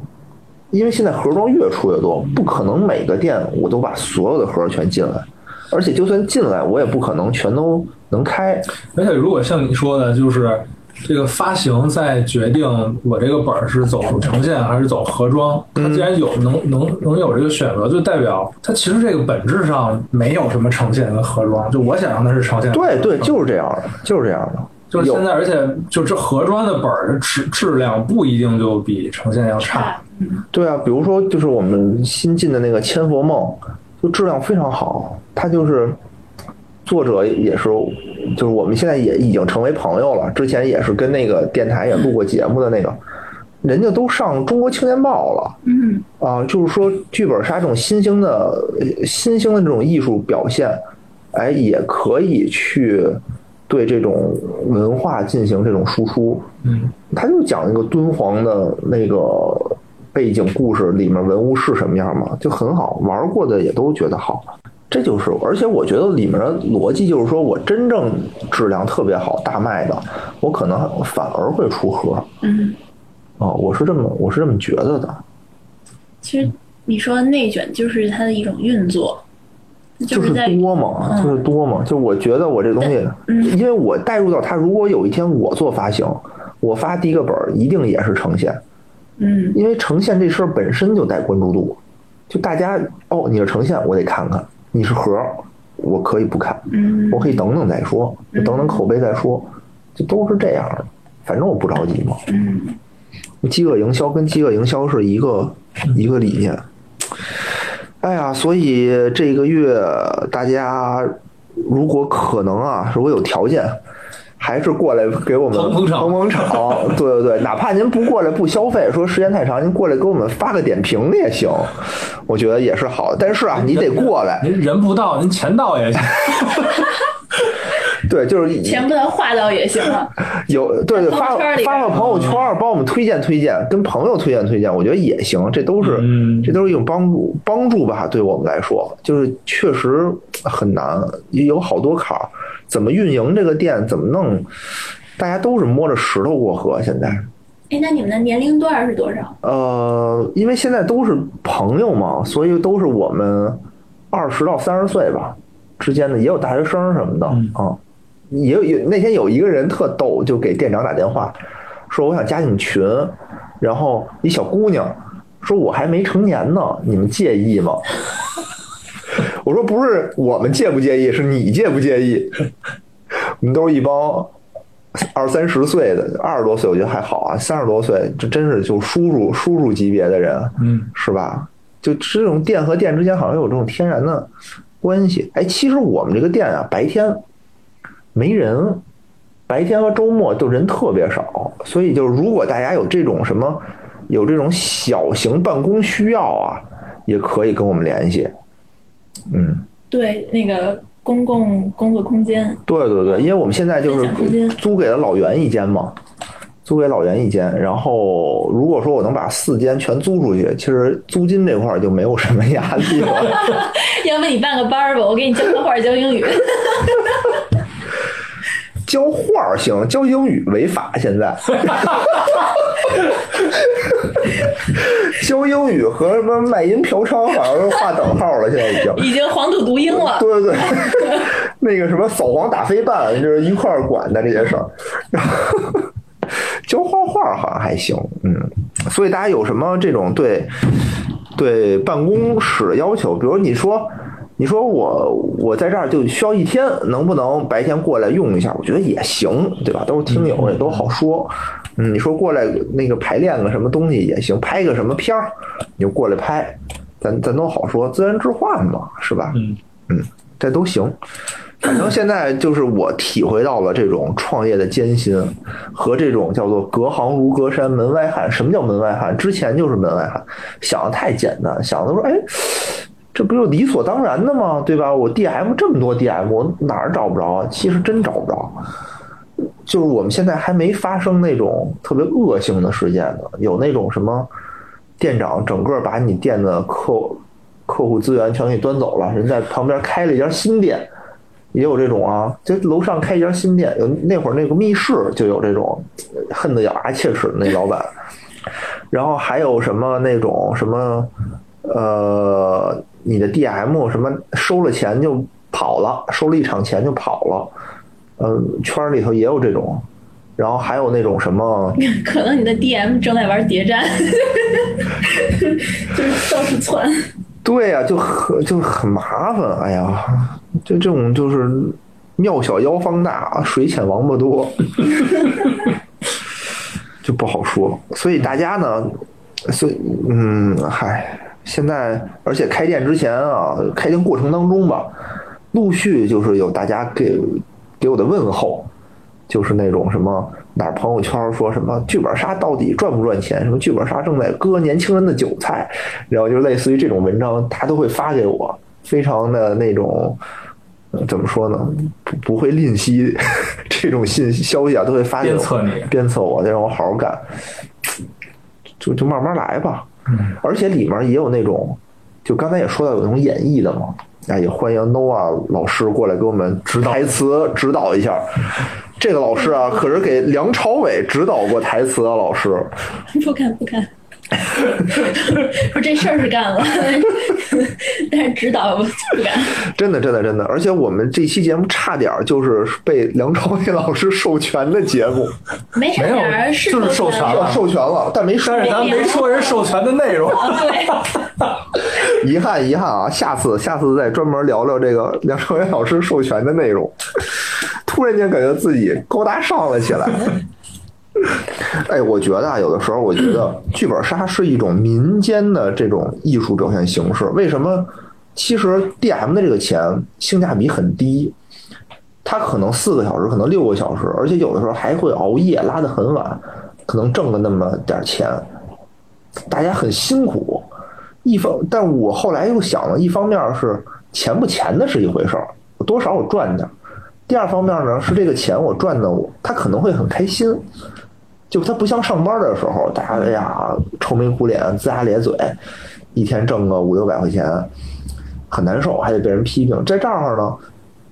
因为现在盒装越出越多，不可能每个店我都把所有的盒全进来，而且就算进来，我也不可能全都能开。而且如果像你说的，就是这个发行在决定我这个本儿是走呈现还是走盒装，它既然有能能能有这个选择，就代表它其实这个本质上没有什么呈现跟盒装。就我想让它是呈现，对对，就是这样的，就是这样的。有就是现在，而且就这盒装的本儿的质质量不一定就比呈现要差。对啊，比如说就是我们新进的那个《千佛梦》，就质量非常好，它就是作者也是，就是我们现在也已经成为朋友了。之前也是跟那个电台也录过节目的那个，人家都上《中国青年报》了。嗯，啊，就是说剧本杀这种新兴的呃新兴的这种艺术表现，哎，也可以去对这种文化进行这种输出。嗯，他就讲一个敦煌的那个背景故事里面文物是什么样嘛，就很好，玩过的也都觉得好。这就是，而且我觉得里面的逻辑就是说，我真正质量特别好、大卖的，我可能反而会出盒。嗯，啊、我是这么我是这么觉得的。其实你说内卷就是它的一种运作，就是在多嘛，嗯。就是多嘛，就我觉得我这东西，因为我带入到它，如果有一天我做发行，我发第一个本儿一定也是呈现，嗯。因为呈现这事儿本身就带关注度，就大家哦，你是呈现，我得看看；你是盒，我可以不看，嗯我可以等等再说，等等口碑再说，就都是这样的。反正我不着急嘛。嗯，饥饿营销跟饥饿营销是一个一个理念。哎呀，所以这个月大家如果可能啊，如果有条件，还是过来给我们捧捧场捧捧场。对对对，哪怕您不过来不消费，说时间太长，您过来给我们发个点评也行，我觉得也是好的。但是啊，你得过来，您人不到，您钱到也行。对，就是钱不能花到也行啊。有对对，发发个朋友圈儿，帮我们推荐推荐，跟朋友推荐推荐，我觉得也行，这都是、嗯这都是一种帮助帮助吧，对我们来说，就是确实很难，有好多坎儿，怎么运营这个店，怎么弄，大家都是摸着石头过河。现在，哎，那你们的年龄段是多少？呃，因为现在都是朋友嘛，所以都是我们二十到三十岁吧之间的，也有大学生什么的啊、嗯也有有那天有一个人特逗，就给店长打电话说我想加你们群，然后一小姑娘说我还没成年呢，你们介意吗？我说不是我们介不介意，是你介不介意？我们都是一帮二三十岁的，二十多岁我觉得还好啊，三十多岁这真是就叔叔叔叔级别的人，嗯，是吧？就这种店和店之间好像有这种天然的关系。哎，其实我们这个店啊，白天没人，白天和周末就人特别少，所以就是如果大家有这种什么有这种小型办公需要啊，也可以跟我们联系。嗯，对，那个公共工作空间。对对对，因为我们现在就是租给了老袁一间嘛，租给老袁一间。然后如果说我能把四间全租出去，其实租金这块儿就没有什么压力了。要不你办个班儿吧，我给你教画画、教英语。教画儿行，教英语违法。现在 教英语和什么卖淫嫖娼好像是划等号了，现在已经。已经黄赌毒鹰了。对对对，那个什么扫黄打非办，就是一块儿管的这些事儿。然 后教画画好像还行，嗯，所以大家有什么这种对对办公室的要求，比如你说。你说我我在这儿就需要一天，能不能白天过来用一下？我觉得也行，对吧？都是听友，也都好说。嗯，你说过来那个排练个什么东西也行，拍个什么片儿，你就过来拍，咱咱都好说，自然置换嘛，是吧？嗯嗯，这都行。反正现在就是我体会到了这种创业的艰辛和这种叫做隔行如隔山，门外汉。什么叫门外汉？之前就是门外汉，想的太简单，想的说，哎，这不就理所当然的吗？对吧？我 DM 这么多 DM，我哪儿找不着啊？其实真找不着。就是我们现在还没发生那种特别恶性的事件呢，有那种什么店长整个把你店的客客户资源全给端走了，人在旁边开了一家新店，也有这种啊，就楼上开一家新店，有那会儿那个密室就有这种恨得咬牙切齿的那老板，然后还有什么那种什么呃，你的 DM 什么收了钱就跑了，收了一场钱就跑了，嗯、圈里头也有这种，然后还有那种什么。可能你的 DM 正在玩谍战，就是到处窜。对呀、就很就很麻烦。哎呀，就这种就是庙小妖方大，水浅王八多，就不好说。所以大家呢，所以嗯，嗨，现在而且开店之前啊，开店过程当中吧，陆续就是有大家给给我的问候。就是那种什么哪儿朋友圈说什么剧本杀到底赚不赚钱？什么剧本杀正在割年轻人的韭菜，然后就类似于这种文章，他都会发给我，非常的那种。呃怎么说呢？不不会吝惜 这种信息消息啊，都会发给我，鞭策你鞭策我，得让我好好干，就就慢慢来吧。嗯，而且里面也有那种，就刚才也说到有那种演绎的嘛，哎，也欢迎 Noah 老师过来给我们指导台词指导一下。这个老师啊，可是给梁朝伟指导过台词的，老师。不敢不敢。不，这事儿是干了，但是指导不敢。真的，真的，真的，而且我们这期节目差点儿就是被梁朝伟老师授权的节目，没差没有点儿是就是授权了授权了，但没说但。是咱没说人授权的内容。对，遗憾，遗憾啊！下次，下次再专门聊聊这个梁朝伟老师授权的内容。突然间感觉自己高大上了起来。哎，我觉得啊，有的时候我觉得剧本杀是一种民间的这种艺术表现形式。为什么？其实 DM 的这个钱性价比很低，他可能四个小时，可能六个小时，而且有的时候还会熬夜拉得很晚，可能挣了那么点钱，大家很辛苦。一方，但我后来又想了，一方面是钱不钱的是一回事儿，多少我赚点；第二方面呢，是这个钱我赚的，我他可能会很开心。就他不像上班的时候，大家哎呀愁眉苦脸、龇牙咧嘴，一天挣个五六百块钱，很难受，还得被人批评。在这儿呢，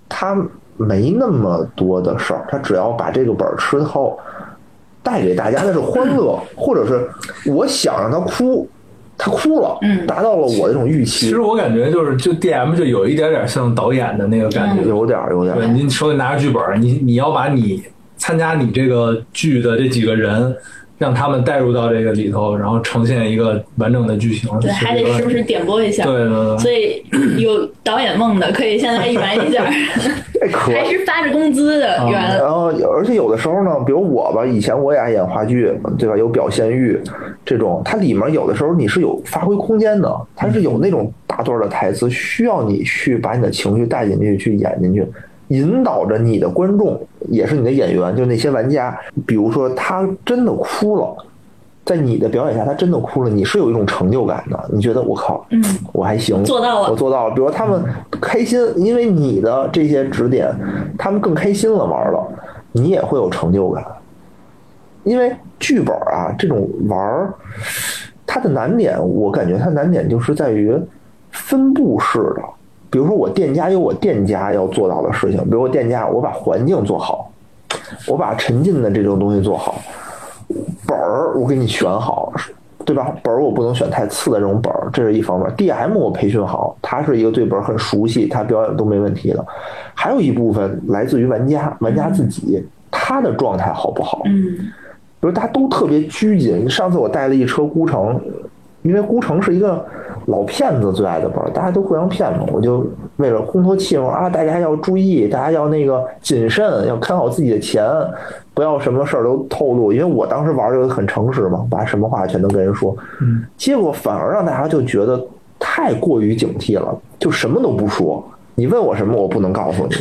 他没那么多的事儿，他只要把这个本儿吃透，带给大家的是欢乐，或者是我想让他哭，他哭了，嗯达到了我这种预期其实，我感觉就是，就 DM 就有一点点像导演的那个感觉。有点儿有点对，儿，你手里拿着剧本，你你要把你参加你这个剧的这几个人，让他们带入到这个里头，然后呈现一个完整的剧情。对，还得时不时点播一下。对对对，所以有导演梦的可以现在一玩一下，还是发着工资的原来然后，而且有的时候呢，比如我吧，以前我也爱演话剧，对吧？有表现欲，这种它里面有的时候你是有发挥空间的，它是有那种大段的台词，需要你去把你的情绪带进去，去演进去，引导着你的观众，也是你的演员，就那些玩家，比如说他真的哭了。在你的表演下，他真的哭了，你是有一种成就感的。你觉得我靠，嗯，我还行，做到了我做到了。比如他们开心，因为你的这些指点，他们更开心了，玩了，你也会有成就感。因为剧本啊，这种玩儿，它的难点，我感觉它难点就是在于分布式的。比如说，我店家有我店家要做到的事情，比如我店家我把环境做好，我把沉浸的这种东西做好，本儿我给你选好，对吧？本儿我不能选太次的这种本儿，这是一方面。DM 我培训好，他是一个对本儿很熟悉，他表演都没问题的。还有一部分来自于玩家，玩家自己他的状态好不好？嗯比如大家都特别拘谨。上次我带了一车孤城，因为孤城是一个老骗子最爱的本儿，大家都互相骗嘛。我就为了烘托气氛啊，大家要注意，大家要那个谨慎，要看好自己的钱，不要什么事儿都透露。因为我当时玩的很诚实嘛，把什么话全都跟人说。嗯，结果反而让大家就觉得太过于警惕了，就什么都不说。你问我什么，我不能告诉你，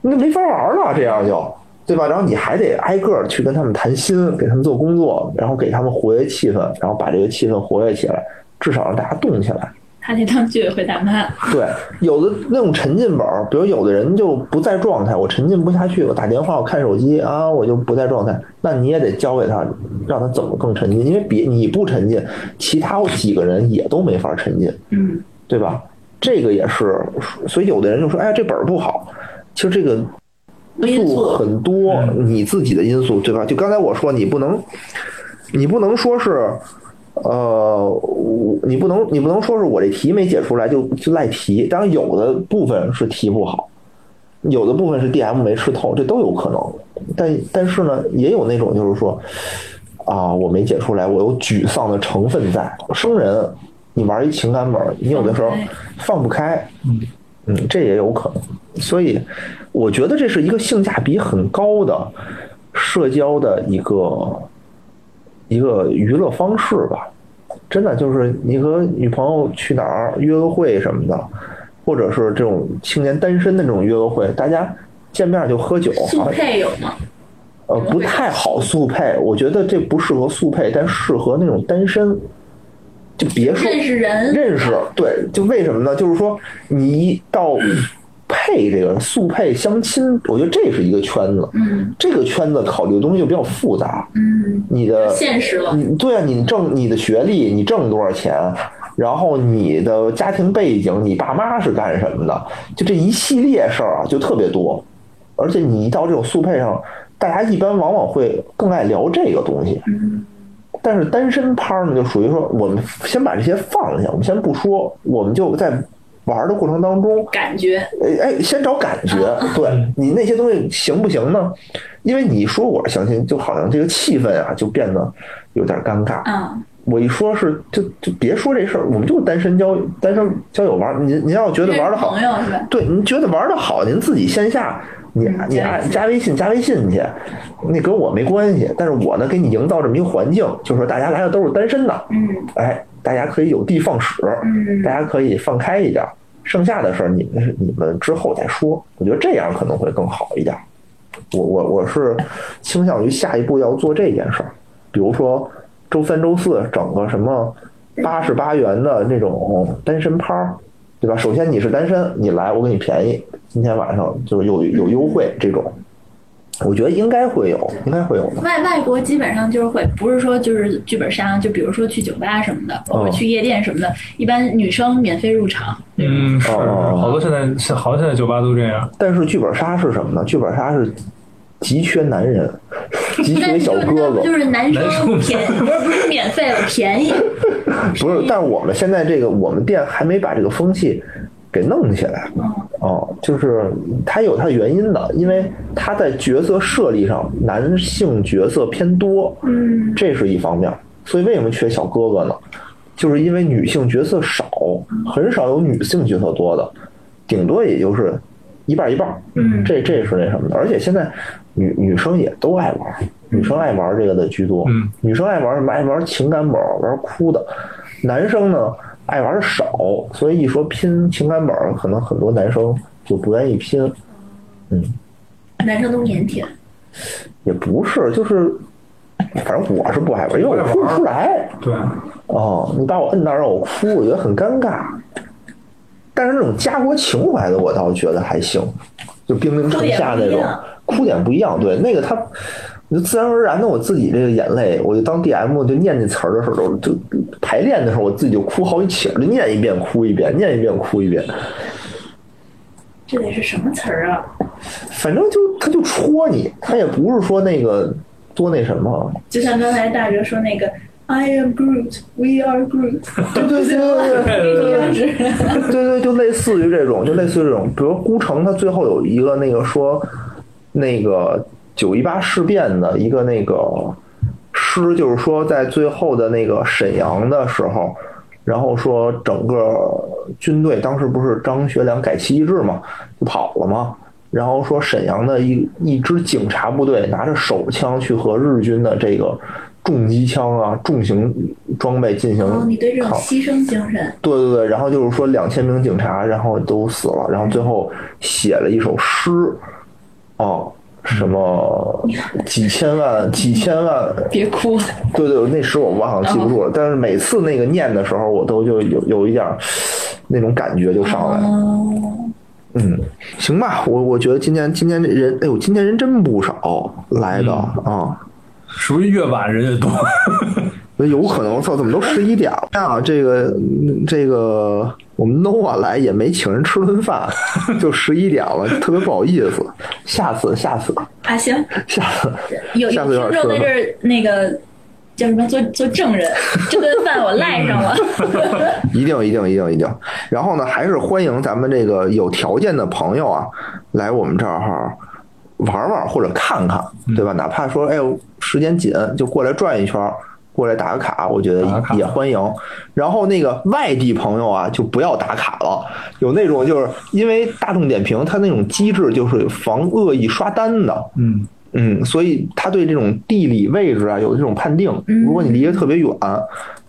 那没法玩了，这样就。对吧？然后你还得挨个去跟他们谈心，给他们做工作，然后给他们活跃气氛，然后把这个气氛活跃起来，至少让大家动起来。他得当居委会大妈。对，有的那种沉浸本儿，比如有的人就不在状态，我沉浸不下去，我打电话，我看手机啊，我就不在状态。那你也得教给他，让他怎么更沉浸，因为别你不沉浸，其他几个人也都没法沉浸，嗯对吧？这个也是，所以有的人就说，哎，这本儿不好。其实这个因素很多，你自己的因素，对吧？就刚才我说，你不能，你不能说是。呃，我你不能，你不能说是我这题没解出来就就赖题。当然，有的部分是题不好，有的部分是 DM 没吃透，这都有可能。但但是呢，也有那种就是说，啊，我没解出来，我有沮丧的成分在。生人，你玩一情感本，你有的时候放不开，嗯，这也有可能。所以，我觉得这是一个性价比很高的社交的一个一个娱乐方式吧。真的就是你和女朋友去哪儿约个会什么的，或者是这种青年单身的这种约个会，大家见面就喝酒，速好像配有吗？呃不太好速配，我觉得这不适合速配，但适合那种单身。就别说认识人认识对，就为什么呢？就是说你一到配这个速配相亲，我觉得这是一个圈子。嗯这个圈子考虑的东西就比较复杂。嗯，你的现实了。你对啊，你挣你的学历，你挣多少钱，然后你的家庭背景，你爸妈是干什么的，就这一系列事儿啊，就特别多。而且你一到这种速配上，大家一般往往会更爱聊这个东西。嗯但是单身趴儿呢，就属于说，我们先把这些放下，我们先不说，我们就在玩的过程当中，感觉哎哎，先找感觉，对你那些东西行不行呢？因为你说我是相亲，就好像这个气氛啊，就变得有点尴尬。嗯，我一说是，就就别说这事儿，我们就是单身交单身交友玩儿。您您要觉得玩的好朋，友是吧？对，您觉得玩的好，您自己线下你嗯你按加微信加微信去，那跟我没关系。但是我呢，给你营造这么一个环境，就是说大家来的都是单身的，嗯哎，大家可以有的放矢，嗯大家可以放开一点，剩下的事儿你们是你们之后再说。我觉得这样可能会更好一点。我我我是倾向于下一步要做这件事儿，比如说周三周四整个什么八十八元的那种单身趴儿，对吧？首先你是单身，你来我给你便宜，今天晚上就是有有优惠这种，我觉得应该会有，应该会有的。外外国基本上就是会，不是说就是剧本杀，就比如说去酒吧什么的，哦或者去夜店什么的，一般女生免费入场。嗯，是好多现在是好多现在酒吧都这样。但是剧本杀是什么呢？剧本杀是急缺男人，急缺小但是就是哥哥。就是男男生生便不是不是免费了，便宜。不是，但我们现在这个我们店还没把这个风气给弄起来。哦，就是它有它的原因的，因为它在角色设立上，男性角色偏多，嗯这是一方面。所以为什么缺小哥哥呢？就是因为女性角色少，很少有女性角色多的，顶多也就是一半一半。嗯这这是那什么的，而且现在女女生也都爱玩，女生爱玩这个的居多。嗯，女生爱玩什么？爱玩情感本，玩哭的。男生呢爱玩的少，所以一说拼情感本，可能很多男生就不愿意拼。嗯男生都腼腆。也不是，就是反正我是不爱玩，因为我哭不出来。对，哦，你把我摁那儿让我哭，我觉得很尴尬。但是那种家国情怀的，我倒觉得还行，就兵临城下那种，哭点不一样。对，那个他，就自然而然的，我自己这个眼泪，我就当 DM 就念那词儿的时候，就排练的时候，我自己就哭好几起，就念一遍哭一遍，念一遍哭一遍。这得是什么词儿啊？反正就他就戳你，他也不是说那个多那什么，就像刚才大哲说那个 “I am Groot, we are Groot”，对对对对对。对对，就类似于这种，就类似于这种，比如孤城，他最后有一个那个说，那个九一八事变的一个那个诗，就是说在最后的那个沈阳的时候，然后说整个军队当时不是张学良改旗易帜嘛，就跑了嘛。然后说沈阳的一一支警察部队拿着手枪去和日军的这个重机枪啊、重型装备进行哦，你对这种牺牲精神，对对对，然后就是说两千名警察，然后都死了，然后最后写了一首诗，哦，什么几千万几千万，别哭。对对，那时我忘了记不住了，但是每次那个念的时候，我都就有有一点那种感觉就上来了。哦，嗯，行吧，我我觉得今天今天这人，哎呦，今天人真不少来的啊。是不是越晚人越多？有可能，我操，怎么都十一点了啊？这个这个，我们 nova 来也没请人吃顿饭，就十一点了，特别不好意思。下次，下次，啊行，下次，有下有听众次有点吃在这儿那个叫什么做做证人，这顿饭我赖上了。一定，一定，一定，一定。然后呢，还是欢迎咱们这个有条件的朋友啊，来我们这儿玩玩或者看看，对吧？哪怕说，哎呦，时间紧，就过来转一圈儿。过来打个卡，我觉得也欢迎。然后那个外地朋友啊，就不要打卡了。有那种就是因为大众点评它那种机制就是防恶意刷单的，嗯，嗯，所以他对这种地理位置啊有这种判定。如果你离得特别远，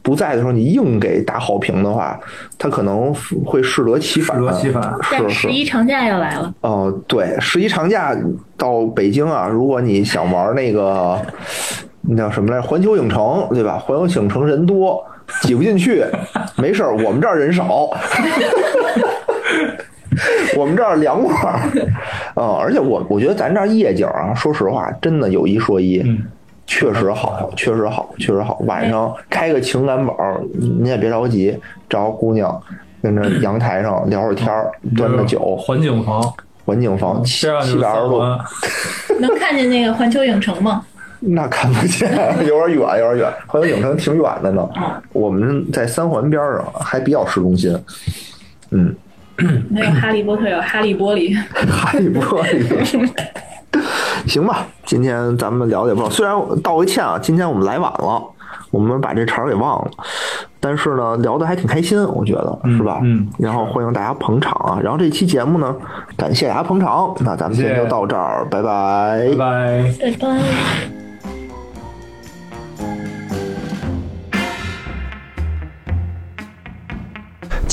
不在的时候你硬给打好评的话，他可能会适得其反。适得其反但是是。十一长假要来了，哦、对，十一长假到北京啊，如果你想玩那个那叫什么来，环球影城，对吧？环球影城人多，挤不进去，没事儿，我们这儿人少。我们这儿凉快儿，啊、而且我我觉得咱这儿夜景啊，说实话，真的有一说一，嗯确实好，确实好，确实好。晚上开个情感宝儿，你也别着急，找姑娘跟着阳台上聊会儿天儿，端着酒，环境房，环境房七百二十度，能看见那个环球影城吗？那看不见，有点远，有点远。环球影城挺远的呢，嗯我们在三环边儿上，还比较市中心。嗯，没有哈利波特，有哈利波利。哈利波特。行吧，今天咱们聊的也不少，虽然道个歉啊，今天我们来晚了，我们把这茬儿给忘了，但是呢，聊的还挺开心，我觉得是吧？嗯然后欢迎大家捧场啊，然后这期节目呢，感谢大家捧场，那咱们今天就到这儿，拜拜拜拜。拜拜。